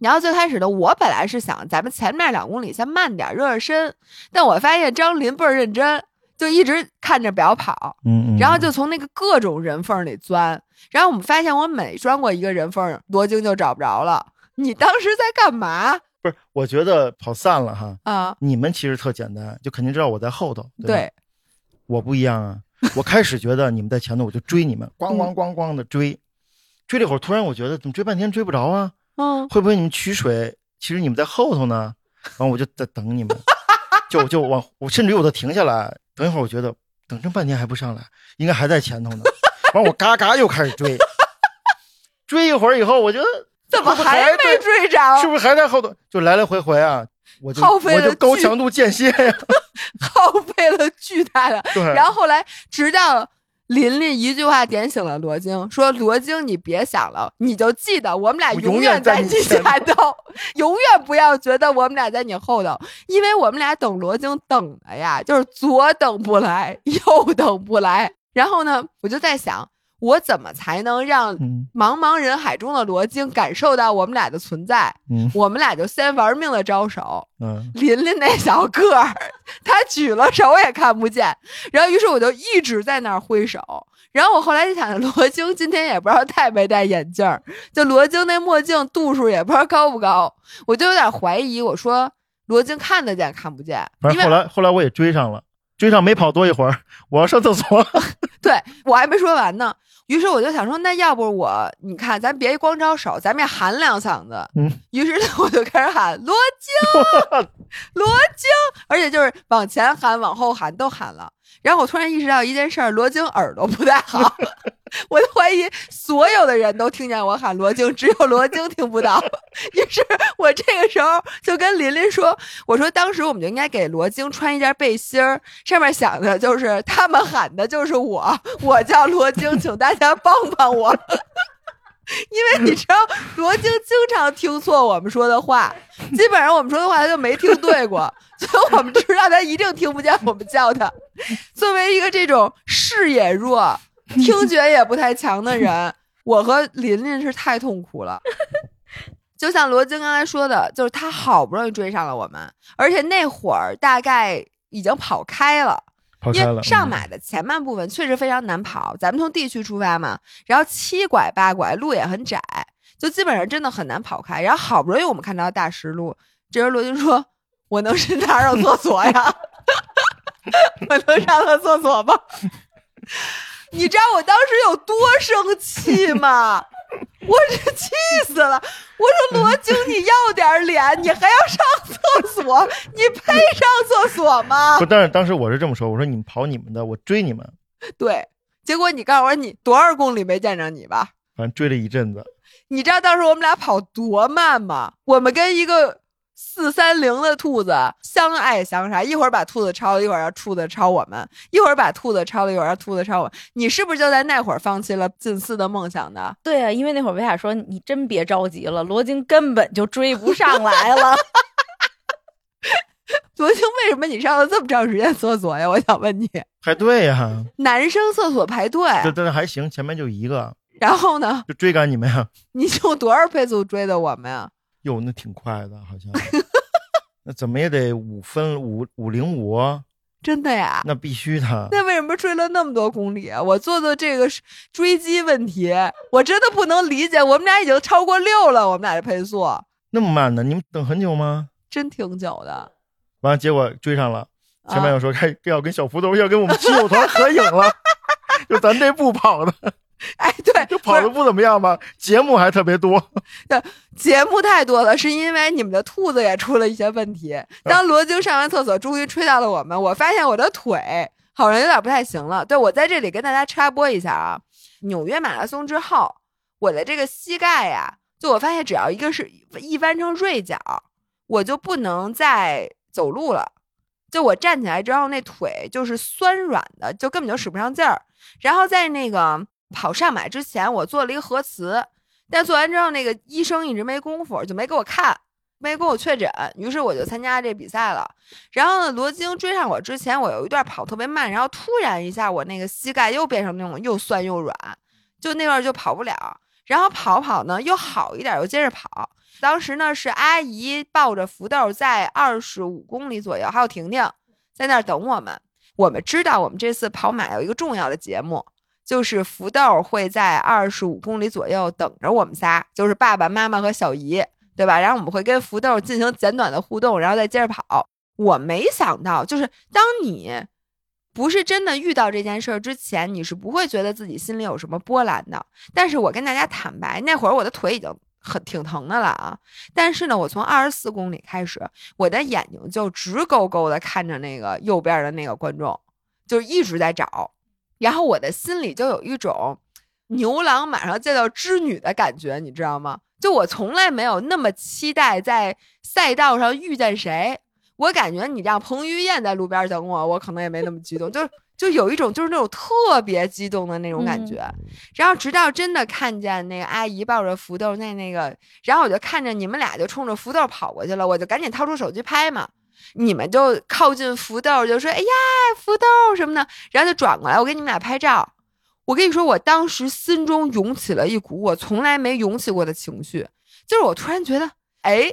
Speaker 1: 然后最开始的我本来是想咱们前面两公里先慢点热热身，但我发现张林倍儿认真，就一直看着表跑，
Speaker 3: 嗯嗯。
Speaker 1: 然后就从那个各种人缝里钻。然后我们发现我每钻过一个人缝，罗京就找不着了。你当时在干嘛
Speaker 3: 不是，我觉得跑散了哈。
Speaker 1: 啊？
Speaker 3: 你们其实特简单，就肯定知道我在后头。对，
Speaker 1: 对，
Speaker 3: 我不一样啊。我开始觉得你们在前头，我就追你们，咣
Speaker 1: 嗯
Speaker 3: 咣咣咣的追。追了一会儿，突然我觉得怎么追半天追不着啊？
Speaker 1: 嗯，
Speaker 3: 会不会你们取水，其实你们在后头呢？然后我就在等你们，就就往我甚至于我都停下来，等一会儿我觉得等这半天还不上来，应该还在前头呢。完我嘎嘎又开始追，追一会儿以后，我觉得
Speaker 1: 怎么还没追着？
Speaker 3: 是不是还在后头？就来来回回啊，我就
Speaker 1: 耗费了
Speaker 3: 我就高强度间歇呀。
Speaker 1: 耗费了巨大的。然后后来直到琳琳一句话点醒了罗京，说：“罗京，你别想了，你就记得我们俩
Speaker 3: 永
Speaker 1: 远
Speaker 3: 远在
Speaker 1: 你
Speaker 3: 前
Speaker 1: 头，永远不要觉得我们俩在你后头，因为我们俩等罗京等的呀，就是左等不来，右等不来。然后呢，我就在想，我怎么才能让
Speaker 3: 嗯
Speaker 1: 茫茫人海中的罗京感受到我们俩的存在？
Speaker 3: 嗯
Speaker 1: 我们俩就先玩命的招手，
Speaker 3: 嗯，
Speaker 1: 琳琳那小个儿，他举了手也看不见，然后于是我就一直在那儿挥手。然后我后来就想，罗京今天也不知道戴没戴眼镜儿，就罗京那墨镜度数也不知道高不高，我就有点怀疑。我说罗京看得见看不见，
Speaker 3: 反正后来后来我也追上了，追上没跑多一会儿，我要上厕所。
Speaker 1: 对我还没说完呢。于是我就想说，那要不我你看，咱别光招手，咱们也喊两嗓子。
Speaker 3: 嗯，
Speaker 1: 于是呢，我就开始喊罗京，罗京，而且就是往前喊、往后喊都喊了。然后我突然意识到一件事儿，罗京耳朵不太好，我就怀疑所有的人都听见我喊罗京，只有罗京听不到。于是我这个时候就跟琳琳说：“我说当时我们就应该给罗京穿一件背心儿，上面想的就是他们喊的就是我，我叫罗京，请大家帮帮我。” 因为你知道，罗京经常听错我们说的话，基本上我们说的话他就没听对过，所以我们知道他一定听不见我们叫他。作为一个这种视野弱、听觉也不太强的人，我和琳琳是太痛苦了。就像罗京刚才说的，就是他好不容易追上了我们，而且那会儿大概已经跑开了。因为上
Speaker 3: 嗯
Speaker 1: 马的前半部分确实非常难跑，咱们从地区出发嘛，然后七拐八拐，路也很窄，就基本上真的很难跑开。然后好不容易我们看到大石路，这时候罗军说：“我能上哪儿有厕所呀？我能上个厕所吗？” 你知道我当时有多生气吗？我这气死了！我说罗京，你要点脸，你还要上厕所，你配上厕所吗
Speaker 3: 不，？但是当时我是这么说，我说你们跑你们的，我追你们，
Speaker 1: 对，结果你告诉我你多少公里没见着你吧？
Speaker 3: 反正追了一阵子。
Speaker 1: 你知道当时我们俩跑多慢吗？我们跟一个四三零的兔子相爱相杀，一会儿把兔子超了，一会儿让兔子超我们，一会儿把兔子超了，一会儿让兔子超我们。你是不是就在那会儿放弃了近似的梦想的？
Speaker 2: 对啊，因为那会儿维亚说你真别着急了，罗京根本就追不上来了。
Speaker 1: 罗京，为什么你上了这么长时间厕所呀？我想问你，
Speaker 3: 排队呀，
Speaker 1: 男生厕所排队，
Speaker 3: 这这还行，前面就一个，
Speaker 1: 然后呢，
Speaker 3: 就追赶你们呀。
Speaker 1: 你用多少配速追的我们呀？
Speaker 3: 哟，那挺快的，好像。那怎么也得五分五五零五，
Speaker 1: 真的呀？
Speaker 3: 那必须的。
Speaker 1: 那为什么追了那么多公里啊？我做做这个追击问题，我真的不能理解。我们俩已经超过六了，我们俩的配速
Speaker 3: 那么慢呢？你们等很久吗？
Speaker 1: 真挺久的。
Speaker 3: 完了，结果追上了，前面
Speaker 1: 啊
Speaker 3: 又说该要跟小福头要跟我们亲友团合影了，就咱这步跑的，
Speaker 1: 哎，对，
Speaker 3: 就跑的不怎么样吧，节目还特别多。
Speaker 1: 节目太多了，是因为你们的兔子也出了一些问题。当罗京上完厕所，终于吹到了我们，我发现我的腿好像有点不太行了。对我在这里跟大家插播一下啊，纽约马拉松之后，我的这个膝盖呀、就我发现只要一个是一弯成锐角，我就不能再走路了。就我站起来之后，那腿就是酸软的，就根本就使不上劲儿。然后在那个跑上马之前，我做了一个核磁，但做完之后，那个医生一直没功夫，就没给我看，没给我确诊。于是我就参加这比赛了。然后呢，罗京追上我之前，我有一段跑特别慢，然后突然一下，我那个膝盖又变成那种又酸又软，就那段就跑不了。然后跑跑呢又好一点，又接着跑。当时呢是阿姨抱着福豆在二十五公里左右，还有婷婷在那儿等我们。我们知道我们这次跑马有一个重要的节目，就是福豆会在二十五公里左右等着我们仨，就是爸爸妈妈和小姨，对吧？然后我们会跟福豆进行简短的互动，然后再接着跑。我没想到，就是当你不是真的遇到这件事儿之前，你是不会觉得自己心里有什么波澜的。但是我跟大家坦白，那会儿我的腿已经很挺疼的了啊。但是呢，我从二十四公里开始，我的眼睛就直勾勾的看着那个右边的那个观众，就一直在找。然后我的心里就有一种牛郎马上见到织女的感觉，你知道吗？就我从来没有那么期待在赛道上遇见谁。我感觉你让彭于晏在路边等我，我可能也没那么激动，就就有一种就是那种特别激动的那种感觉。然后直到真的看见那个阿姨抱着福豆那那个，然后我就看着你们俩就冲着福豆跑过去了，我就赶紧掏出手机拍嘛。你们就靠近福豆，就说：“哎呀，福豆什么的。”然后就转过来，我给你们俩拍照。我跟你说，我当时心中涌起了一股我从来没涌起过的情绪，就是我突然觉得，哎，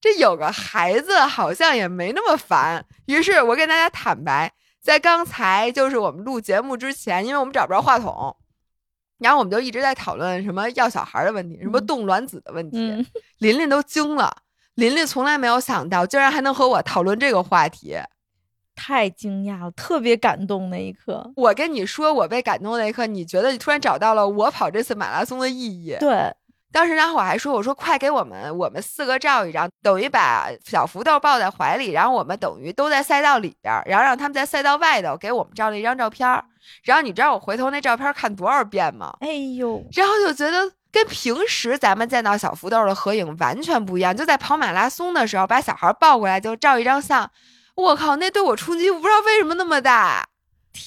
Speaker 1: 这有个孩子好像也没那么烦。于是我跟大家坦白，在刚才就是我们录节目之前，因为我们找不着话筒，然后我们就一直在讨论什么要小孩的问题，什么冻卵子的问题。琳琳都惊了。琳琳从来没有想到，竟然还能和我讨论这个话题，
Speaker 2: 太惊讶了，特别感动那一刻。
Speaker 1: 我跟你说，我被感动那一刻，你觉得你突然找到了我跑这次马拉松的意义。
Speaker 2: 对，
Speaker 1: 当时然后我还说，我说快给我们，我们四个照一张，等于把小福豆抱在怀里，然后我们等于都在赛道里边，然后让他们在赛道外头给我们照了一张照片。然后你知道我回头那照片看多少遍吗？
Speaker 2: 哎呦，
Speaker 1: 然后就觉得。跟平时咱们见到小福豆的合影完全不一样，就在跑马拉松的时候，把小孩抱过来就照一张相，我靠，那对我冲击我不知道为什么那么大，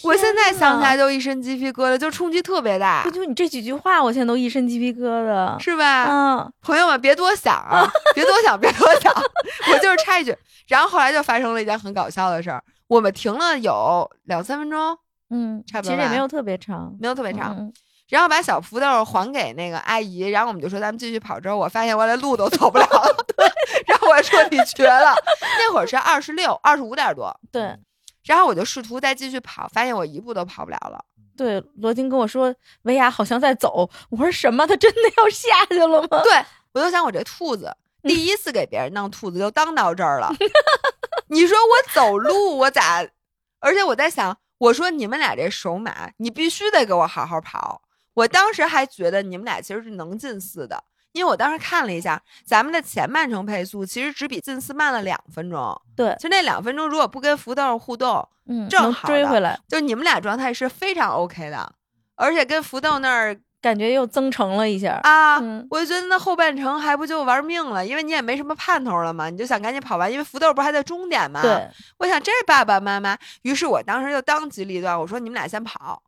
Speaker 1: 我现在想起来就一身鸡皮疙瘩，就冲击特别大。
Speaker 2: 就你这几句话，我现在都一身鸡皮疙瘩，
Speaker 1: 是吧？
Speaker 2: 嗯，
Speaker 1: 朋友们别多想啊，别多想，别多想，我就是插一句。然后后来就发生了一件很搞笑的事儿，我们停了有两三分钟，
Speaker 2: 嗯，
Speaker 1: 差不多，
Speaker 2: 其实也没有特别长，
Speaker 1: 没有特别长。然后把小福豆还给那个阿姨，然后我们就说咱们继续跑。之后我发现我连路都走不了了，对。然后我说你瘸了。那会儿是二十六、二十五点多，
Speaker 2: 对。
Speaker 1: 然后我就试图再继续跑，发现我一步都跑不了了。
Speaker 2: 对，罗金跟我说维亚好像在走，我说什么？他真的要下去了吗？
Speaker 1: 对，我就想我这兔子第一次给别人弄兔子就当到这儿了。你说我走路我咋？而且我在想，我说你们俩这手马，你必须得给我好好跑。我当时还觉得你们俩其实是能进四的，因为我当时看了一下咱们的前半程配速，其实只比进四慢了两分钟。
Speaker 2: 对，
Speaker 1: 其实那两分钟如果不跟福豆互动，
Speaker 2: 嗯，
Speaker 1: 正好
Speaker 2: 追回来。
Speaker 1: 就你们俩状态是非常 OK 的，而且跟福豆那儿
Speaker 2: 感觉又增程了一下
Speaker 1: 啊。我就觉得那后半程还不就玩命了，因为你也没什么盼头了嘛，你就想赶紧跑完，因为福豆不还在终点嘛。
Speaker 2: 对，
Speaker 1: 我想这爸爸妈妈，于是我当时就当机立断，我说你们俩先跑。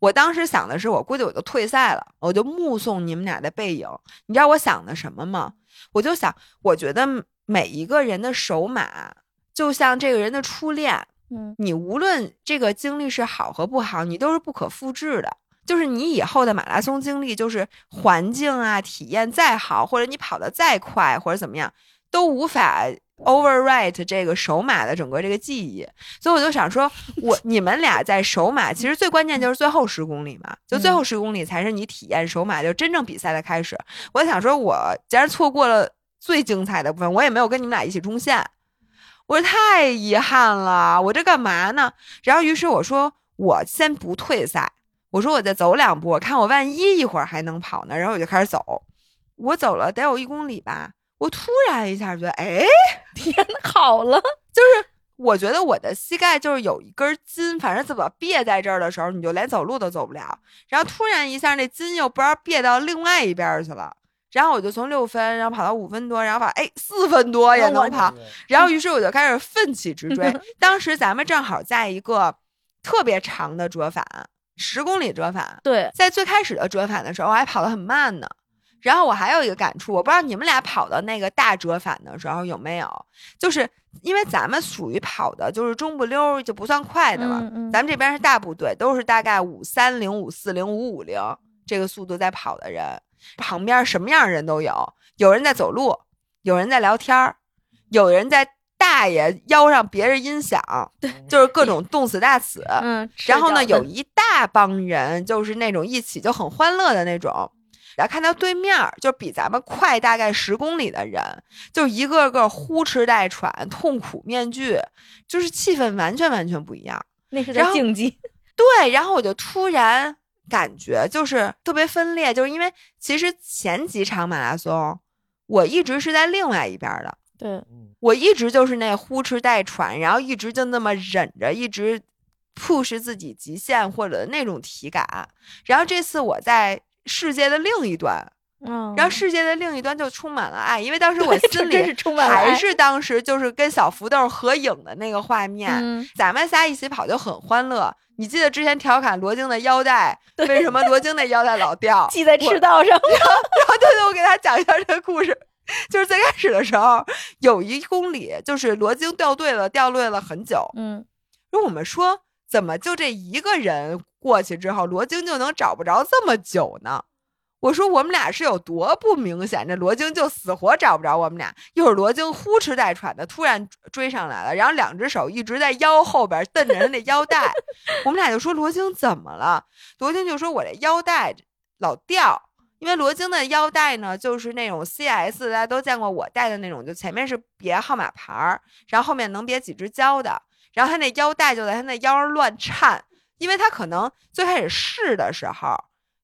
Speaker 1: 我当时想的是，我估计我就退赛了，我就目送你们俩的背影。你知道我想的什么吗？我就想，我觉得每一个人的首马就像这个人的初恋，
Speaker 2: 嗯，
Speaker 1: 你无论这个经历是好和不好，你都是不可复制的。就是你以后的马拉松经历，就是环境啊，体验再好，或者你跑得再快，或者怎么样，都无法。Overwrite 这个首马的整个这个记忆，所以我就想说，我你们俩在首马，其实最关键就是最后十公里嘛，就最后十公里才是你体验首马就真正比赛的开始。我想说，我既然错过了最精彩的部分，我也没有跟你们俩一起冲线，我说太遗憾了，我这干嘛呢？然后于是我说，我先不退赛，我说我再走两步，我看我万一一会儿还能跑呢。然后我就开始走，我走了得有一公里吧。我突然一下觉得，哎，
Speaker 2: 天，好了，
Speaker 1: 就是我觉得我的膝盖就是有一根筋，反正怎么别在这儿的时候，你就连走路都走不了。然后突然一下，那筋又不知道别到另外一边去了。然后我就从六分，然后跑到五分多，然后跑，哎，四分多也能跑。然后于是我就开始奋起直追。当时咱们正好在一个特别长的折返，十公里折返。
Speaker 2: 对，
Speaker 1: 在最开始的折返的时候，我还跑得很慢呢。然后我还有一个感触，我不知道你们俩跑到那个大折返的时候有没有，就是因为咱们属于跑的就是中不溜，就不算快的了。咱们这边是大部队，都是大概五三零、五四零、五五零这个速度在跑的人，旁边什么样的人都有，有人在走路，有人在聊天儿，有人在大爷腰上别着音响，
Speaker 2: 对，
Speaker 1: 就是各种冻死大死。
Speaker 2: 嗯，
Speaker 1: 然后呢，有一大帮人就是那种一起就很欢乐的那种。然后看到对面，就比咱们快大概十公里的人，就一个个呼哧带喘、痛苦面具，就是气氛完全完全不一样。
Speaker 2: 那是在竞技。
Speaker 1: 对，然后我就突然感觉就是特别分裂，就是因为其实前几场马拉松，我一直是在另外一边的。
Speaker 2: 对，
Speaker 1: 我一直就是那呼哧带喘，然后一直就那么忍着，一直。push 自己极限或者那种体感。然后这次我在世界的另一端，
Speaker 2: 嗯，
Speaker 1: 然后世界的另一端就充满了爱，因为当时我
Speaker 2: 这
Speaker 1: 心里还是当时就是跟小福豆合影的那个画面。
Speaker 2: 嗯
Speaker 1: 咱们仨一起跑就很欢乐。你记得之前调侃罗京的腰带，为什么罗京的腰带老掉？
Speaker 2: 系在赤道上，
Speaker 1: 然后对对，我给大家讲一下这个故事。就是最开始的时候，有一公里，就是罗京掉队了，掉队了很久。
Speaker 2: 嗯，
Speaker 1: 然后我们说，怎么就这一个人过去之后，罗京就能找不着这么久呢？我说我们俩是有多不明显，这罗京就死活找不着我们俩。一会儿罗京呼哧带喘的突然追上来了，然后两只手一直在腰后边蹬着人那腰带。我们俩就说罗京怎么了？罗京就说我这腰带老掉。因为罗京的腰带呢，就是那种 CS，大家都见过我戴的那种，就前面是别号码牌儿，然后后面能别几只胶的，然后他那腰带就在他那腰上乱颤，因为他可能最开始试的时候，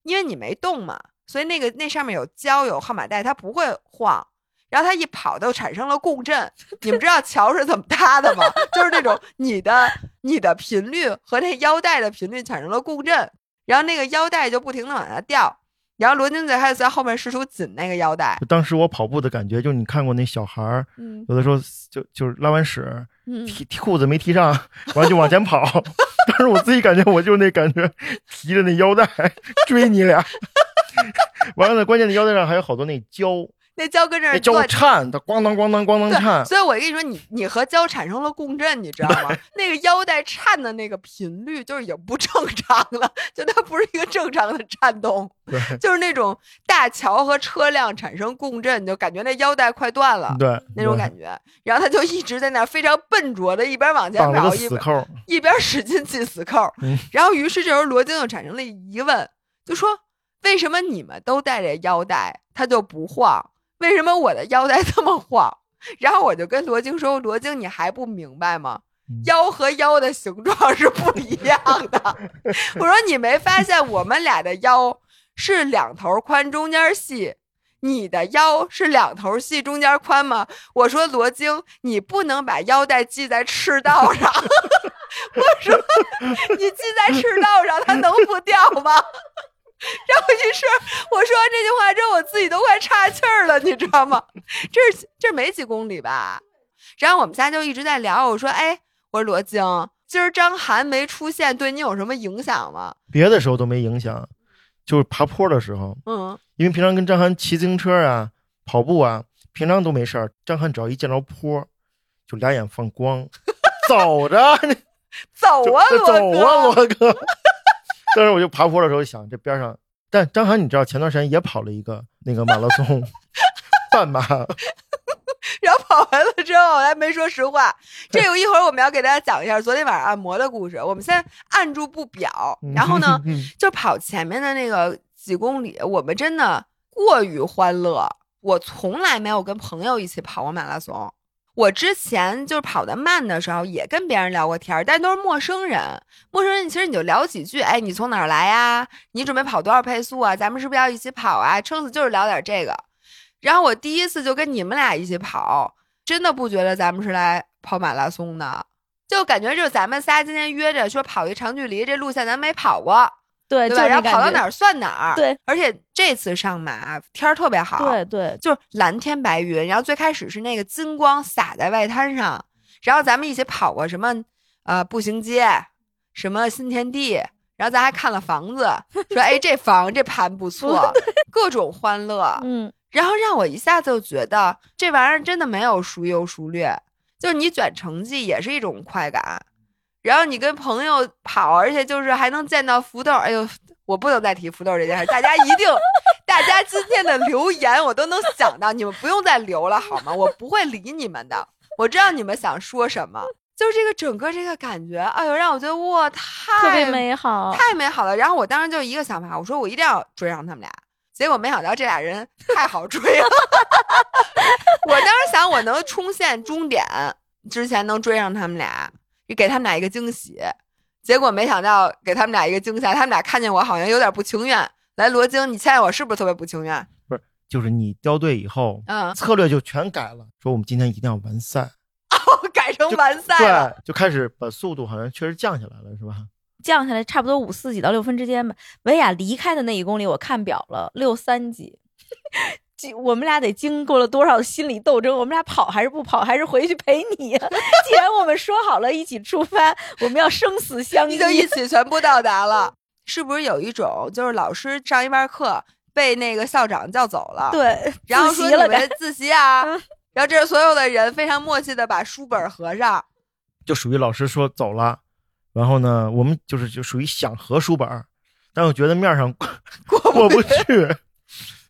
Speaker 1: 因为你没动嘛，所以那个那上面有胶有号码带，它不会晃。然后他一跑就产生了共振，你们知道桥是怎么搭的吗？就是那种你的你的频率和那腰带的频率产生了共振，然后那个腰带就不停的往下掉。然后罗金最开始在后面试图紧那个腰带，
Speaker 3: 就当时我跑步的感觉，就是你看过那小孩儿，
Speaker 1: 嗯
Speaker 3: 有的时候就就是拉完屎
Speaker 2: 嗯，
Speaker 3: 提提裤子没提上，完了就往前跑。当时我自己感觉我就那感觉，提着那腰带 追你俩。完了，关键那腰带上还有好多那胶，
Speaker 1: 那胶跟这儿乱
Speaker 3: 颤，它咣当咣当咣当
Speaker 1: 对，
Speaker 3: 颤。
Speaker 1: 所以我跟你说，你你和胶产生了共振，你知道吗？那个腰带颤的那个频率就已经不正常了，就它不是一个正常的颤动，
Speaker 3: 对
Speaker 1: 就是那种大桥和车辆产生共振，就感觉那腰带快断了。
Speaker 3: 对，
Speaker 1: 那种感觉，然后他就一直在那儿非常笨拙的，一边往前跑，一边使劲系死扣。
Speaker 3: 嗯
Speaker 1: 然后，于是这时候罗京就产生了疑问，就说：为什么你们都带着腰带，它就不晃？为什么我的腰带这么晃？然后我就跟罗京说：“罗京，你还不明白吗？
Speaker 3: 嗯
Speaker 1: 腰和腰的形状是不一样的。我说你没发现我们俩的腰是两头宽中间细，你的腰是两头细中间宽吗？我说罗京，你不能把腰带系在赤道上。我说你系在赤道上，它能不掉吗？然后于是我说完这句话之后，我自己都快岔气儿了，你知道吗？这是这没几公里吧？然后我们仨就一直在聊，我说，哎，我说罗京，今儿张涵没出现，对你有什么影响吗？
Speaker 3: 别的时候都没影响，就是爬坡的时候，
Speaker 1: 嗯，
Speaker 3: 因为平常跟张涵骑自行车啊、跑步啊，平常都没事儿。张涵只要一见着坡，就俩眼放光，走着，
Speaker 1: 走啊，
Speaker 3: 走啊，罗哥。当时我就爬坡的时候想，这边上，但张涵你知道前段时间也跑了一个那个马拉松半马，
Speaker 1: 然后跑完了之后，我还没说实话。这个一会儿我们要给大家讲一下昨天晚上按摩的故事。我们先按住不表，然后呢，
Speaker 3: 嗯
Speaker 1: 就跑前面的那个几公里，我们真的过于欢乐。我从来没有跟朋友一起跑过马拉松。我之前就是跑得慢的时候，也跟别人聊过天儿，但都是陌生人。陌生人其实你就聊几句，哎，你从哪儿来呀？你准备跑多少配速啊？咱们是不是要一起跑啊？撑死就是聊点这个。然后我第一次就跟你们俩一起跑，真的不觉得咱们是来跑马拉松的，就感觉就是咱们仨今天约着说跑一长距离，这路线咱没跑过，
Speaker 2: 对，
Speaker 1: 对然后跑到哪
Speaker 2: 儿？
Speaker 1: 儿算哪儿。
Speaker 2: 对，
Speaker 1: 而且这次上马天儿特别好，
Speaker 2: 对对，
Speaker 1: 就是蓝天白云。然后最开始是那个金光洒在外滩上，然后咱们一起跑过什么呃步行街，什么新天地，然后咱还看了房子，说哎这房这盘不 错，各种欢乐。
Speaker 2: 嗯，
Speaker 1: 然后让我一下子就觉得这玩意儿真的没有孰优孰劣，就是你卷成绩也是一种快感。然后你跟朋友跑，而且就是还能见到福豆，哎呦，我不能再提福豆这件事，大家一定，大家今天的留言我都能想到，你们不用再留了好吗？我不会理你们的，我知道你们想说什么，就是这个整个这个感觉，哎呦，让我觉得哇，太
Speaker 2: 特别美好。
Speaker 1: 太美好了。然后我当时就一个想法，我说我一定要追上他们俩。结果没想到这俩人太好追了。我当时想我能冲线终点之前能追上他们俩，给他们俩一个惊喜。结果没想到给他们俩一个惊吓，他们俩看见我好像有点不情愿。来，罗京，你牵我是不是特别不情愿？
Speaker 3: 不是就是你掉队以后，
Speaker 1: 嗯，
Speaker 3: 策略就全改了，说我们今天一定要完赛。
Speaker 1: 哦 改成完赛了。
Speaker 3: 对，就开始把速度好像确实降下来了，是吧？
Speaker 2: 降下来差不多五四几到六分之间吧。维亚离开的那一公里，我看表了，六三几。我们俩得经过了多少心理斗争？我们俩跑还是不跑？还是回去陪你呀？既然我们说好了一起出发，我们要生死相依，
Speaker 1: 就一起全部到达了。是不是有一种就是老师上一半课被那个校长叫走了？
Speaker 2: 对，
Speaker 1: 然后说你们自习啊，然后这是所有的人非常默契的把书本合上，
Speaker 3: 就属于老师说走了，然后呢，我们就是就属于想合书本，但我觉得面上
Speaker 1: 过
Speaker 3: 过不去。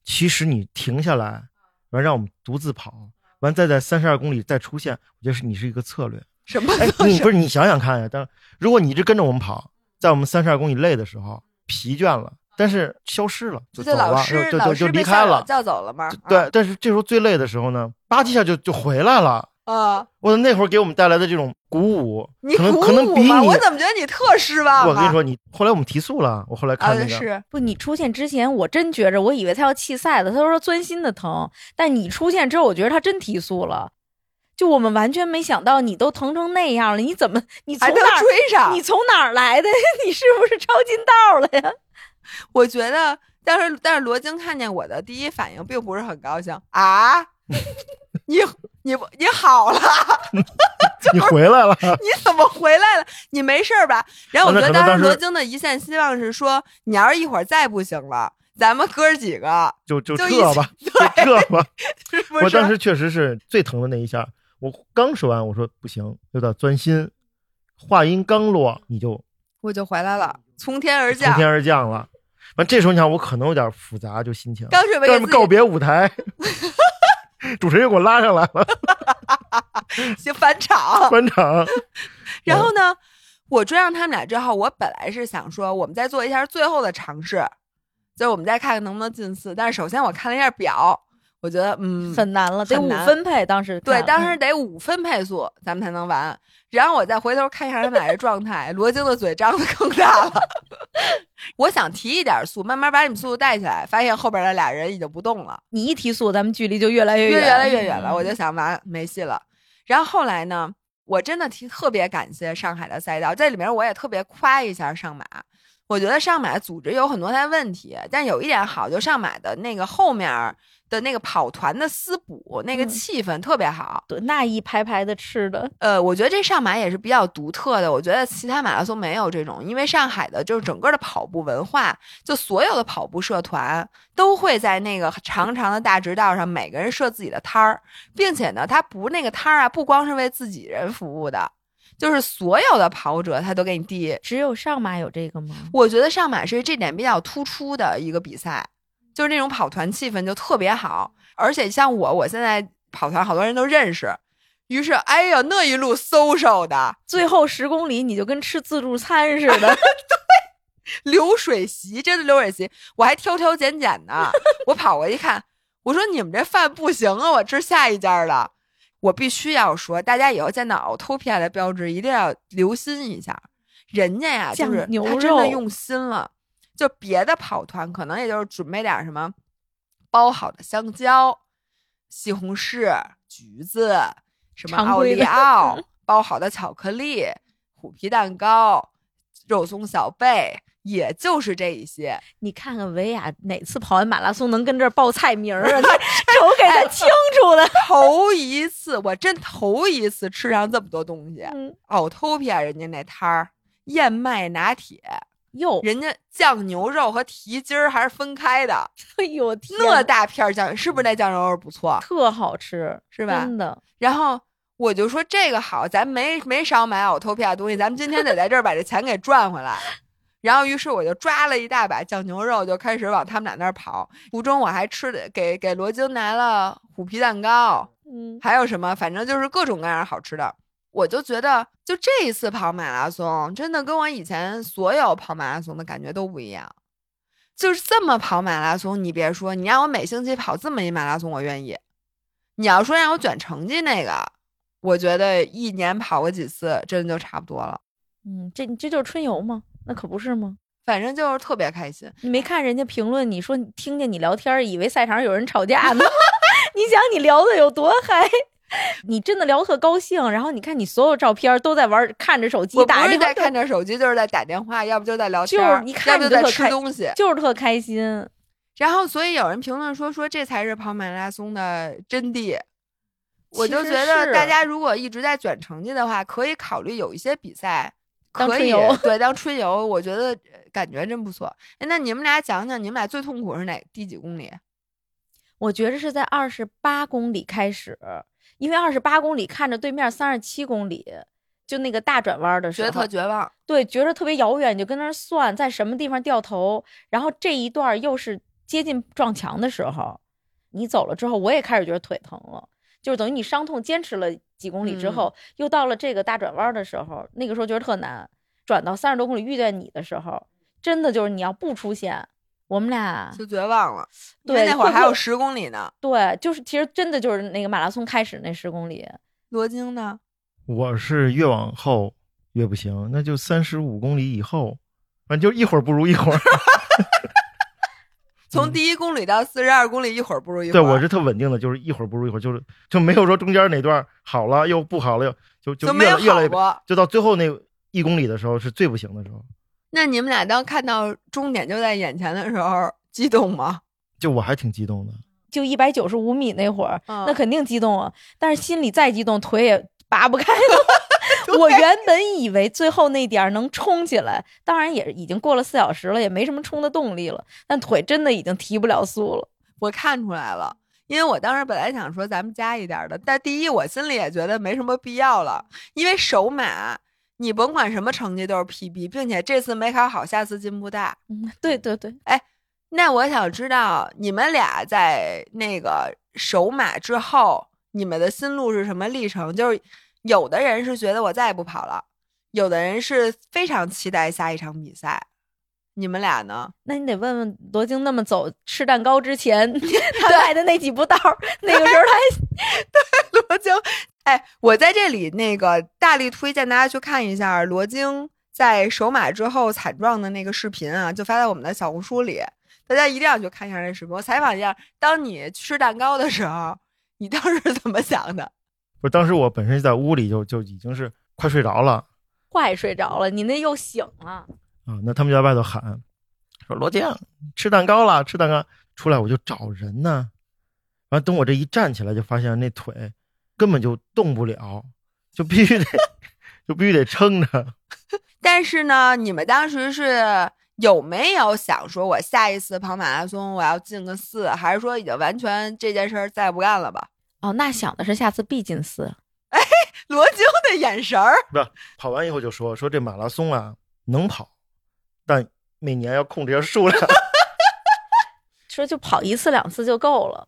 Speaker 3: 其实你停下来，完让我们独自跑，完再在三十二公里再出现，我觉得是你是一个策略。
Speaker 1: 什么？
Speaker 3: 你不是你想想看呀？但如果你一直跟着我们跑，在我们三十二公里累的时候疲倦了，但是消失了，就走了，就就就离开了，
Speaker 1: 叫走了吗？
Speaker 3: 对。但是这时候最累的时候呢，吧唧一下就就回来了。
Speaker 1: 啊！
Speaker 3: 我的那会儿给我们带来的这种鼓舞，
Speaker 1: 你
Speaker 3: 可能可能比你，
Speaker 1: 我怎么觉得你特失望？
Speaker 3: 我跟你说，你后来我们提速了，我后来看那个，
Speaker 1: 是
Speaker 2: 不？你出现之前，我真觉着，我以为他要弃赛了，他说钻心的疼。但你出现之后，我觉得他真提速了。就我们完全没想到，你都疼成那样了，你怎么你从哪
Speaker 1: 追上？
Speaker 2: 你从哪儿来的？你是不是抄近道了呀？
Speaker 1: 我觉得，但是但是罗京看见我的第一反应并不是很高兴啊，你。你你好了，
Speaker 3: 你回来了？
Speaker 1: 你怎么回来了？你没事吧？然后我觉得当时罗京的一线希望是说，你要是一会儿再不行了，咱们哥几个
Speaker 3: 就就
Speaker 1: 撤
Speaker 3: 吧，就撤吧。
Speaker 1: 我
Speaker 3: 当时确实是最疼的那一下，我刚说完，我说不行，有点钻心。话音刚落，你就
Speaker 1: 我就回来了，从天而降，
Speaker 3: 从天而降了。完这时候你想，我可能有点复杂，就心情。
Speaker 1: 刚准备
Speaker 3: 告别舞台。主持人又给我拉上来了，
Speaker 1: 行返场，
Speaker 3: 返场。
Speaker 1: 然后呢，我追上他们俩之后，我本来是想说，我们再做一下最后的尝试，就是我们再看看能不能进四。但是首先我看了一下表。我觉得嗯
Speaker 2: 很难了，得五分配。当时
Speaker 1: 对，当时得五分配速，咱们才能完。然后我再回头看一下他们俩这状态，罗京的嘴张的更大了。我想提一点速，慢慢把你们速度带起来，发现后边的俩人已经不动了。
Speaker 2: 你一提速，咱们距离就越来越
Speaker 1: 远，越来越远了。我就想完没戏了。然后后来呢，我真的提特别感谢上海的赛道，这里面我也特别夸一下上马。我觉得上马组织有很多它问题，但有一点好，就上马的那个后面。的那个跑团的私补，那个气氛特别好，
Speaker 2: 对，那一排排的吃的，
Speaker 1: 呃，我觉得这上马也是比较独特的。我觉得其他马拉松没有这种，因为上海的就是整个的跑步文化，就所有的跑步社团都会在那个长长的大直道上，每个人设自己的摊儿，并且呢，他不那个摊儿啊，不光是为自己人服务的，就是所有的跑者他都给你递。
Speaker 2: 只有上马有这个吗？
Speaker 1: 我觉得上马是这点比较突出的一个比赛。就是那种跑团气氛就特别好，而且像我，我现在跑团好多人都认识，于是哎呀，那一路嗖嗖的，
Speaker 2: 最后十公里你就跟吃自助餐似的，
Speaker 1: 对，流水席，真的流水席，我还挑挑拣拣呢。我跑过去看，我说你们这饭不行啊，我吃下一家的。我必须要说，大家以后见到 Autopia 的标志，一定要留心一下，人家呀，就是他真的用心了。就别的跑团可能也就是准备点什么，包好的香蕉、西红柿、橘子，什么奥利奥，包好的巧克力、虎皮蛋糕、肉松小贝，也就是这一些。
Speaker 2: 你看看维亚哪次跑完马拉松能跟这儿报菜名儿啊？瞅给他清楚了，
Speaker 1: 头一次，我真头一次吃上这么多东西。奥托皮亚人家那摊儿燕麦拿铁。
Speaker 2: 哟，
Speaker 1: 人家酱牛肉和蹄筋儿还是分开的。
Speaker 2: 哎呦天，
Speaker 1: 那大片酱是不是那酱牛肉不错？
Speaker 2: 特好吃，
Speaker 1: 是吧？
Speaker 2: 真的。
Speaker 1: 然后我就说这个好，咱没没少买奥托皮亚东西，咱们今天得在这儿把这钱给赚回来。然后于是我就抓了一大把酱牛肉，就开始往他们俩那儿跑。途中我还吃的给给罗京拿了虎皮蛋糕，嗯，还有什么，反正就是各种各样好吃的。我就觉得，就这一次跑马拉松，真的跟我以前所有跑马拉松的感觉都不一样。就是这么跑马拉松，你别说，你让我每星期跑这么一马拉松，我愿意。你要说让我卷成绩那个，我觉得一年跑个几次，真的就差不多了。
Speaker 2: 嗯，这这就是春游吗？那可不是吗？
Speaker 1: 反正就是特别开心。
Speaker 2: 你没看人家评论，你说听见你聊天，以为赛场有人吵架呢。你想你聊的有多嗨？你真的聊特高兴，然后你看你所有照片都在玩，看着手机
Speaker 1: 我不
Speaker 2: 打电话
Speaker 1: 是在看着手机，就是在打电话，要不就在聊天就，
Speaker 2: 是一看
Speaker 1: 就在吃东西。
Speaker 2: 就是特开心。
Speaker 1: 然后，所以有人评论说说这才是跑马拉松的真谛。我就觉得大家如果一直在卷成绩的话，可以考虑有一些比赛可以
Speaker 2: 游
Speaker 1: 对当春游，我觉得呃感觉真不错。哎，那你们俩讲讲，你们俩最痛苦是哪第几公里？
Speaker 2: 我觉着是在二十八公里开始，因为二十八公里看着对面三十七公里，就那个大转弯的时候，
Speaker 1: 觉得特绝望。
Speaker 2: 对，觉得特别遥远，你就跟那儿算在什么地方掉头，然后这一段又是接近撞墙的时候，你走了之后，我也开始觉得腿疼了，就是等于你伤痛坚持了几公里之
Speaker 1: 嗯
Speaker 2: 后，又到了这个大转弯的时候，那个时候觉得特难，转到三十多公里遇见你的时候，真的就是你要不出现，我们俩
Speaker 1: 就绝望了。
Speaker 2: 对
Speaker 1: 那会儿还有十公里呢。
Speaker 2: 对，就是其实真的就是那个马拉松开始那十公里，
Speaker 1: 罗京呢？
Speaker 3: 我是越往后越不行，那就三十五公里以后，反正就一会儿不如一会儿。
Speaker 1: 从
Speaker 3: 嗯
Speaker 1: 第一公里到四十二公里，一会儿不如一会儿对，
Speaker 3: 我是特稳定的，就是一会儿不如一会儿，就是就没有说中间哪段好了又不好了，又就就
Speaker 1: 就没有
Speaker 3: 越来越。就到最后那一公里的时候是最不行的时候。
Speaker 1: 那你们俩当看到终点就在眼前的时候，激动吗？
Speaker 3: 就我还挺激动的，
Speaker 2: 就一百九十五米那会儿，
Speaker 1: 嗯
Speaker 2: 那肯定激动啊，但是心里再激动，腿也拔不开了。我原本以为最后那点儿能冲起来，当然也已经过了四小时了，也没什么冲的动力了，但腿真的已经提不了速了。
Speaker 1: 我看出来了，因为我当时本来想说咱们加一点儿的，但第一我心里也觉得没什么必要了，因为首马你甭管什么成绩都是 PB，并且这次没考好，下次进步大。
Speaker 2: 嗯，对对对，哎
Speaker 1: 那我想知道你们俩在那个首马之后，你们的心路是什么历程？就是有的人是觉得我再也不跑了，有的人是非常期待下一场比赛。你们俩呢？
Speaker 2: 那你得问问罗京，那么走吃蛋糕之前，他迈的那几步道儿，那个时候他 还
Speaker 1: 罗京，哎，我在这里那个大力推荐大家去看一下罗京在首马之后惨状的那个视频啊，就发在我们的小红书里，大家一定要去看一下这视频。我采访一下，当你吃蛋糕的时候，你当时怎么想的？
Speaker 3: 不是当时我本身在屋里就就已经是快睡着了
Speaker 2: 快睡着了，你那又醒了。
Speaker 3: 啊，那他们就在外头喊说罗静吃蛋糕了，吃蛋糕，出来我就找人呢，完等我这一站起来，就发现那腿根本就动不了，就必须得就必须得撑着。
Speaker 1: 但是呢，你们当时是有没有想说，我下一次跑马拉松我要进个四，还是说已经完全这件事儿再不干了吧？
Speaker 2: 哦，那想的是下次必进四。
Speaker 1: 哎 罗京的眼神儿，不
Speaker 3: 跑完以后就说说这马拉松啊能跑，但每年要控制下数量。
Speaker 2: 说就跑一次两次就够了，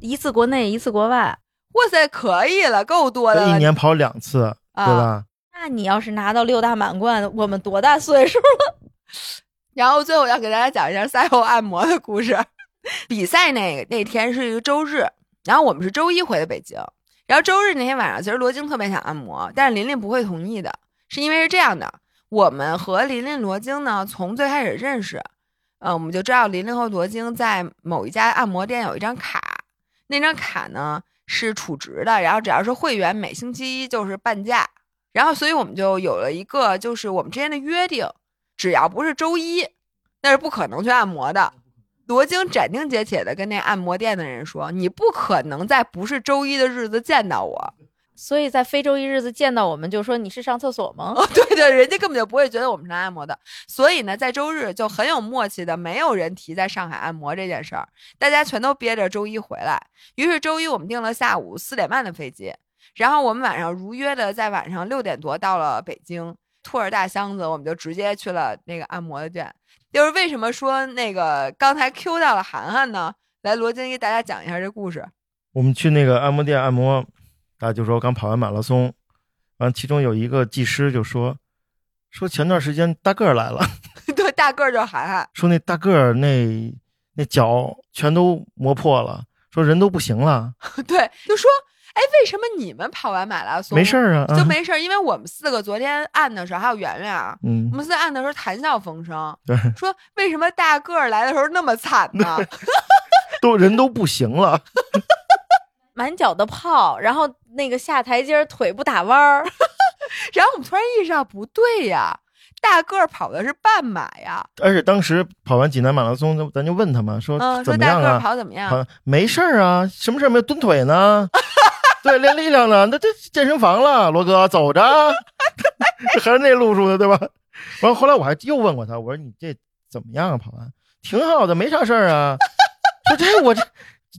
Speaker 2: 一次国内一次国外。
Speaker 1: 哇塞，可以了，够多的了。
Speaker 3: 一年跑两次，对
Speaker 1: 啊
Speaker 3: 吧？
Speaker 2: 那你要是拿到六大满贯，我们多大岁数了？
Speaker 1: 然后最后要给大家讲一下赛后按摩的故事。比赛那个那天是一个周日，然后我们是周一回的北京。然后周日那天晚上，其实罗京特别想按摩，但是琳琳不会同意的，是因为是这样的，我们和琳琳、罗京呢从最开始认识，呃，我们就知道琳琳和罗京在某一家按摩店有一张卡，那张卡呢是储值的，然后只要是会员，每星期一就是半价。然后，所以我们就有了一个就是我们之间的约定，只要不是周一，那是不可能去按摩的。罗京斩钉截铁的跟那按摩店的人说：“你不可能在不是周一的日子见到我。
Speaker 2: 所以在非周一日子见到我们，就说你是上厕所吗？
Speaker 1: 哦，对对，人家根本就不会觉得我们是来按摩的。所以呢，在周日就很有默契的，没有人提在上海按摩这件事儿，大家全都憋着周一回来。于是周一我们订了下午四点半的飞机，然后我们晚上如约的在晚上六点多到了北京，拖着大箱子，我们就直接去了那个按摩的店。就是为什么说那个刚才 Q 到了涵涵呢？来，罗京给大家讲一下这故事。
Speaker 3: 我们去那个按摩店按摩，大家就说刚跑完马拉松，完其中有一个技师就说说前段时间大个儿来了，
Speaker 1: 对，大个儿就是涵涵。
Speaker 3: 说那大个儿那那脚全都磨破了，说人都不行了，
Speaker 1: 对，就说，哎，为什么你们跑完马拉松
Speaker 3: 没事儿啊，啊
Speaker 1: 就没事儿？因为我们四个昨天按的时候，还有圆圆啊，
Speaker 3: 嗯
Speaker 1: 我，们四个按的时候谈笑风生，
Speaker 3: 对，
Speaker 1: 说为什么大个儿来的时候那么惨呢？
Speaker 3: 都人都不行了，
Speaker 2: 满脚的泡，然后那个下台阶儿腿不打弯儿，
Speaker 1: 然后我们突然意识到不对呀，大个儿跑的是半马呀，
Speaker 3: 而且当时跑完济南马拉松，咱就问他嘛，说
Speaker 1: 嗯，说
Speaker 3: 怎么样
Speaker 1: 大个儿
Speaker 3: 啊？
Speaker 1: 跑怎么样？
Speaker 3: 好，没事儿啊，什么事儿没有？蹲腿呢？对，练力量呢？那这健身房了，罗哥，走着，这还是那路数的，对吧？完了，后来我还又问过他，我说你这怎么样啊？跑完挺好的，没啥事儿啊。说这我这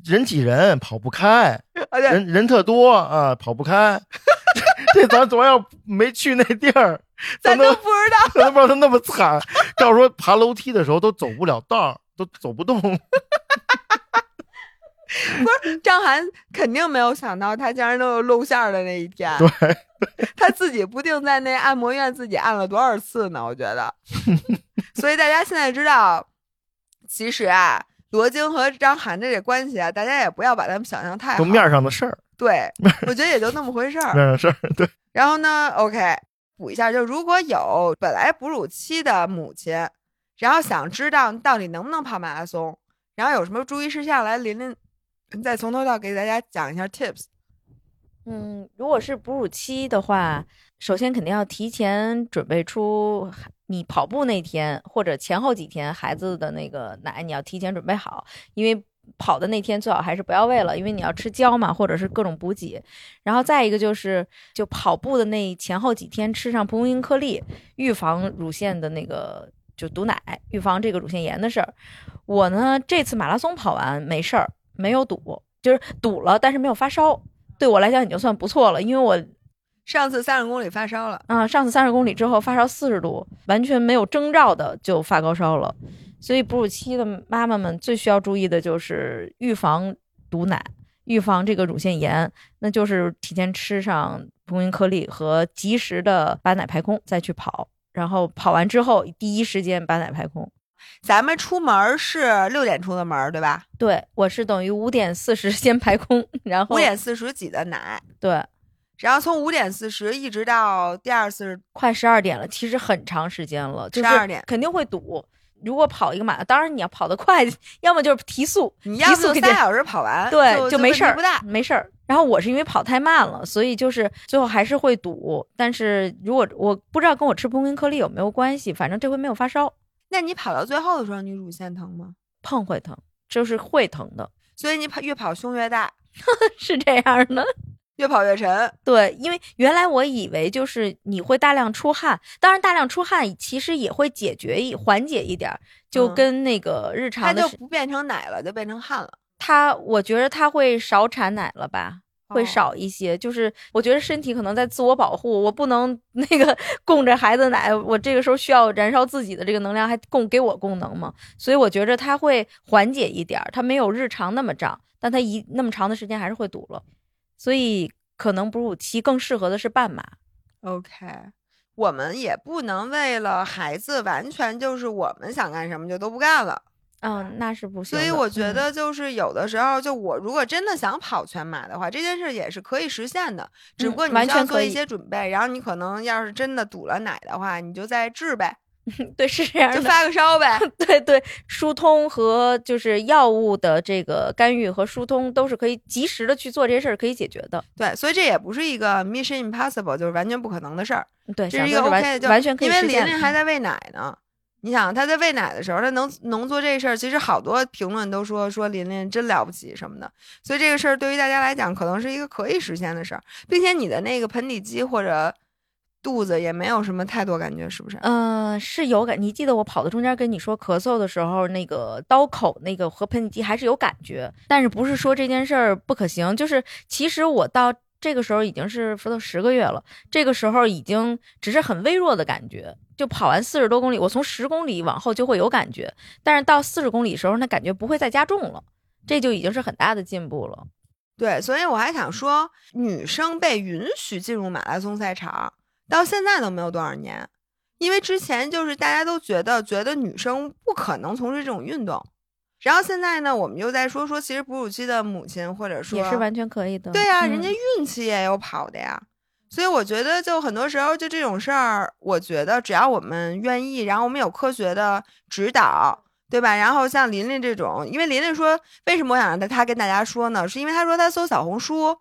Speaker 3: 人挤人，跑不开，人人特多啊，跑不开。这这咱昨要没去那地儿，
Speaker 1: 咱
Speaker 3: 都
Speaker 1: 都不知道。
Speaker 3: 咱都不知道他那么惨。到时候爬楼梯的时候都走不了道，都走不动。
Speaker 1: 张涵肯定没有想到，他竟然能有露馅儿的那一天。
Speaker 3: 对，
Speaker 1: 他自己不定在那按摩院自己按了多少次呢？我觉得。所以大家现在知道，其实啊，罗京和张涵的这关系啊，大家也不要把他们想象太好。
Speaker 3: 都面儿上的事儿，
Speaker 1: 对，我觉得也就那么回事儿。
Speaker 3: 面儿上的事儿。对，
Speaker 1: 然后呢，OK，补一下，就如果有本来哺乳期的母亲，然后想知道到底能不能跑马拉松，然后有什么注意事项，来琳琳再从头到给大家讲一下 tips。
Speaker 2: 嗯，如果是哺乳期的话，首先肯定要提前准备出你跑步那天或者前后几天孩子的那个奶，你要提前准备好，因为跑的那天最好还是不要喂了，因为你要吃胶嘛，或者是各种补给。然后再一个就是，就跑步的那前后几天吃上蒲公英颗粒，预防乳腺的那个就堵奶，预防这个乳腺炎的事儿。我呢这次马拉松跑完没事儿，没有堵，就是堵了，但是没有发烧。对我来讲已经算不错了，因为我
Speaker 1: 上次三十公里发烧了，
Speaker 2: 啊、上次三十公里之后发烧四十度，完全没有征兆的就发高烧了。所以哺乳期的妈妈们最需要注意的就是预防堵奶，预防这个乳腺炎，那就是提前吃上蒲公英颗粒和及时的把奶排空再去跑，然后跑完之后第一时间把奶排空。
Speaker 1: 咱们出门是六点出的门，对吧？
Speaker 2: 对我是等于五点四十先排空，然后
Speaker 1: 五点四十挤的奶，
Speaker 2: 对
Speaker 1: 然后从五点四十一直到第二次，
Speaker 2: 快十二点了，其实很长时间了，就是
Speaker 1: 12点
Speaker 2: 肯定会堵。如果跑一个马，当然你要跑得快，要么就是提速，
Speaker 1: 你要
Speaker 2: 速
Speaker 1: 三小时跑完，
Speaker 2: 对，
Speaker 1: 就
Speaker 2: 没事儿，
Speaker 1: 不大。
Speaker 2: 没事儿。然后我是因为跑太慢了，所以就是最后还是会堵。但是如果我不知道跟我吃蒲公英颗粒有没有关系，反正这回没有发烧，
Speaker 1: 那你跑到最后的时候，你乳腺疼吗？
Speaker 2: 碰会疼，就是会疼的，
Speaker 1: 所以你跑越跑胸越大，
Speaker 2: 是这样的。
Speaker 1: 越跑越沉。
Speaker 2: 对，因为原来我以为就是你会大量出汗，当然大量出汗其实也会解决一缓解一点儿，就
Speaker 1: 嗯
Speaker 2: 跟那个日常的它
Speaker 1: 就不变成奶了，就变成汗了。
Speaker 2: 它，我觉得它会少产奶了吧。会
Speaker 1: 哦
Speaker 2: 少一些，就是我觉得身体可能在自我保护，我不能 那个供着孩子奶，我这个时候需要燃烧自己的这个能量，还供给我供能嘛，所以我觉着它会缓解一点儿，它没有日常那么胀，但它一那么长的时间还是会堵了，所以可能哺乳期更适合的是半马。
Speaker 1: OK，我们也不能为了孩子完全就是我们想干什么就都不干了。
Speaker 2: 嗯，那是不行。
Speaker 1: 所以我觉
Speaker 2: 嗯
Speaker 1: 得就是有的时候，就我如果真的想跑全马的话，这件事也是可以实现的。只不
Speaker 2: 嗯
Speaker 1: 过你需要做一些准备，然后你可能要是真的堵了奶的话，你就再治呗，
Speaker 2: 对是这样的，
Speaker 1: 就发个烧呗。
Speaker 2: 对对，疏通和就是药物的这个干预和疏通都是可以及时的去做这些事儿，可以解决的。
Speaker 1: 对，所以这也不是一个 mission impossible，就是完全不可能的事儿。
Speaker 2: 对，
Speaker 1: 这是一个 OK
Speaker 2: 完
Speaker 1: 的，就
Speaker 2: 完全可以
Speaker 1: 因为
Speaker 2: 实现的。
Speaker 1: 琳琳还在喂奶呢。你想，她在喂奶的时候，她能能做这事儿，其实好多评论都说说琳琳真了不起什么的。所以这个事儿对于大家来讲，可能是一个可以实现的事儿，并且你的那个盆底肌或者肚子也没有什么太多感觉，是不是？
Speaker 2: 嗯、是有感。你记得我跑的中间跟你说咳嗽的时候，那个刀口那个和盆底肌还是有感觉，但是不是说这件事儿不可行？就是其实我到这个时候已经是扶到十个月了，这个时候已经只是很微弱的感觉。就跑完四十多公里，我从十公里往后就会有感觉，但是到四十公里时候，那感觉不会再加重了，这就已经是很大的进步了。
Speaker 1: 对，所以我还想说，女生被允许进入马拉松赛场，到现在都没有多少年，因为之前就是大家都觉得觉得女生不可能从事这种运动，然后现在呢，我们又在说说，其实哺乳期的母亲或者说
Speaker 2: 也是完全可以的。
Speaker 1: 对呀、
Speaker 2: 嗯
Speaker 1: 人家孕期也有跑的呀。所以我觉得，就很多时候就这种事儿，我觉得只要我们愿意，然后我们有科学的指导，对吧？然后像琳琳这种，因为琳琳说，为什么我想让他他跟大家说呢？是因为她说她搜小红书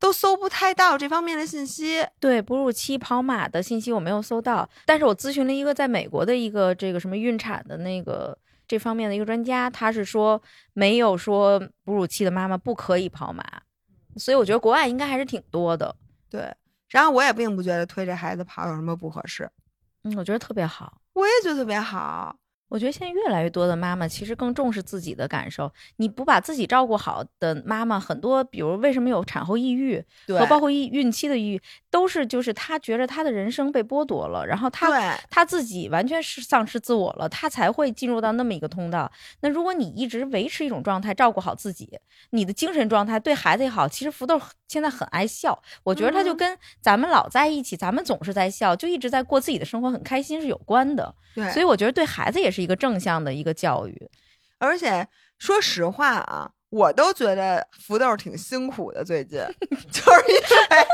Speaker 1: 都搜不太到这方面的信息。
Speaker 2: 对哺乳期跑马的信息我没有搜到，但是我咨询了一个在美国的一个这个什么孕产的那个这方面的一个专家，他是说没有说哺乳期的妈妈不可以跑马，所以我觉得国外应该还是挺多的。
Speaker 1: 对，然后我也并不觉得推着孩子跑有什么不合适，
Speaker 2: 嗯，我觉得特别好。
Speaker 1: 我也觉得特别好。
Speaker 2: 我觉得现在越来越多的妈妈其实更重视自己的感受。你不把自己照顾好的妈妈，很多，比如为什么有产后抑郁
Speaker 1: 对
Speaker 2: 和包括孕孕期的抑郁，都是就是她觉得她的人生被剥夺了，然后她她自己完全是丧失自我了，她才会进入到那么一个通道。那如果你一直维持一种状态，照顾好自己，你的精神状态对孩子也好，其实福豆现在很爱笑，我觉得他就
Speaker 1: 嗯
Speaker 2: 跟咱们老在一起，咱们总是在笑，就一直在过自己的生活，很开心是有关的。
Speaker 1: 对，
Speaker 2: 所以我觉得对孩子也是一个正向的一个教育。
Speaker 1: 而且说实话啊，我都觉得福豆挺辛苦的，最近 就是因为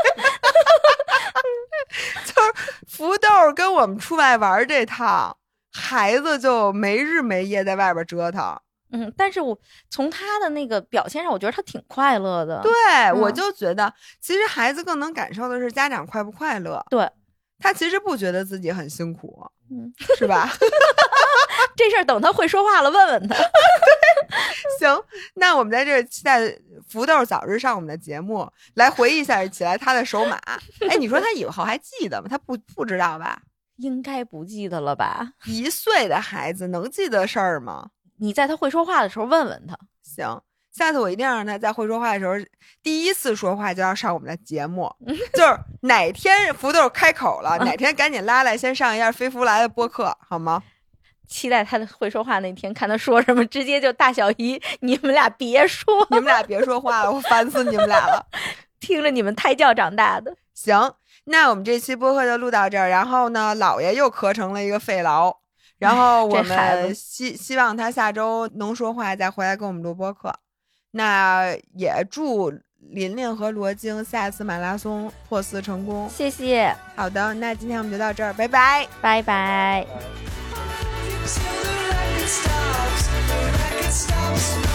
Speaker 1: 就是福豆跟我们出外玩这趟，孩子就没日没夜在外边折腾。
Speaker 2: 嗯，但是我从他的那个表现上，我觉得他挺快乐的。
Speaker 1: 对，我
Speaker 2: 嗯
Speaker 1: 就觉得其实孩子更能感受的是家长快不快乐。
Speaker 2: 对，
Speaker 1: 他其实不觉得自己很辛苦，
Speaker 2: 嗯，
Speaker 1: 是吧？
Speaker 2: 这事儿等他会说话了，问问他。
Speaker 1: 行，那我们在这儿期待福豆早日上我们的节目，来回忆一下起来他的手马。哎，你说他以后还记得吗？他不不知道吧？
Speaker 2: 应该不记得了吧？
Speaker 1: 一岁的孩子能记得事儿吗？
Speaker 2: 你在他会说话的时候问问他。
Speaker 1: 行，下次我一定让他在会说话的时候，第一次说话就要上我们的节目。就是哪天福豆开口了，哪天赶紧拉来先上一下飞福来的播客，好吗？
Speaker 2: 期待他的会说话那天，看他说什么，直接就大小姨，你们俩别说，
Speaker 1: 你们俩别说话了，我烦死你们俩了。
Speaker 2: 听着你们胎教长大的。
Speaker 1: 行，那我们这期播客就录到这儿。然后呢，姥爷又咳成了一个肺痨，然后我们希希望他下周能说话，再回来跟我们录播客。那也祝琳琳和罗京下一次马拉松破四成功。
Speaker 2: 谢谢。
Speaker 1: 好的，那今天我们就到这儿，拜拜，
Speaker 2: 拜拜。
Speaker 4: the record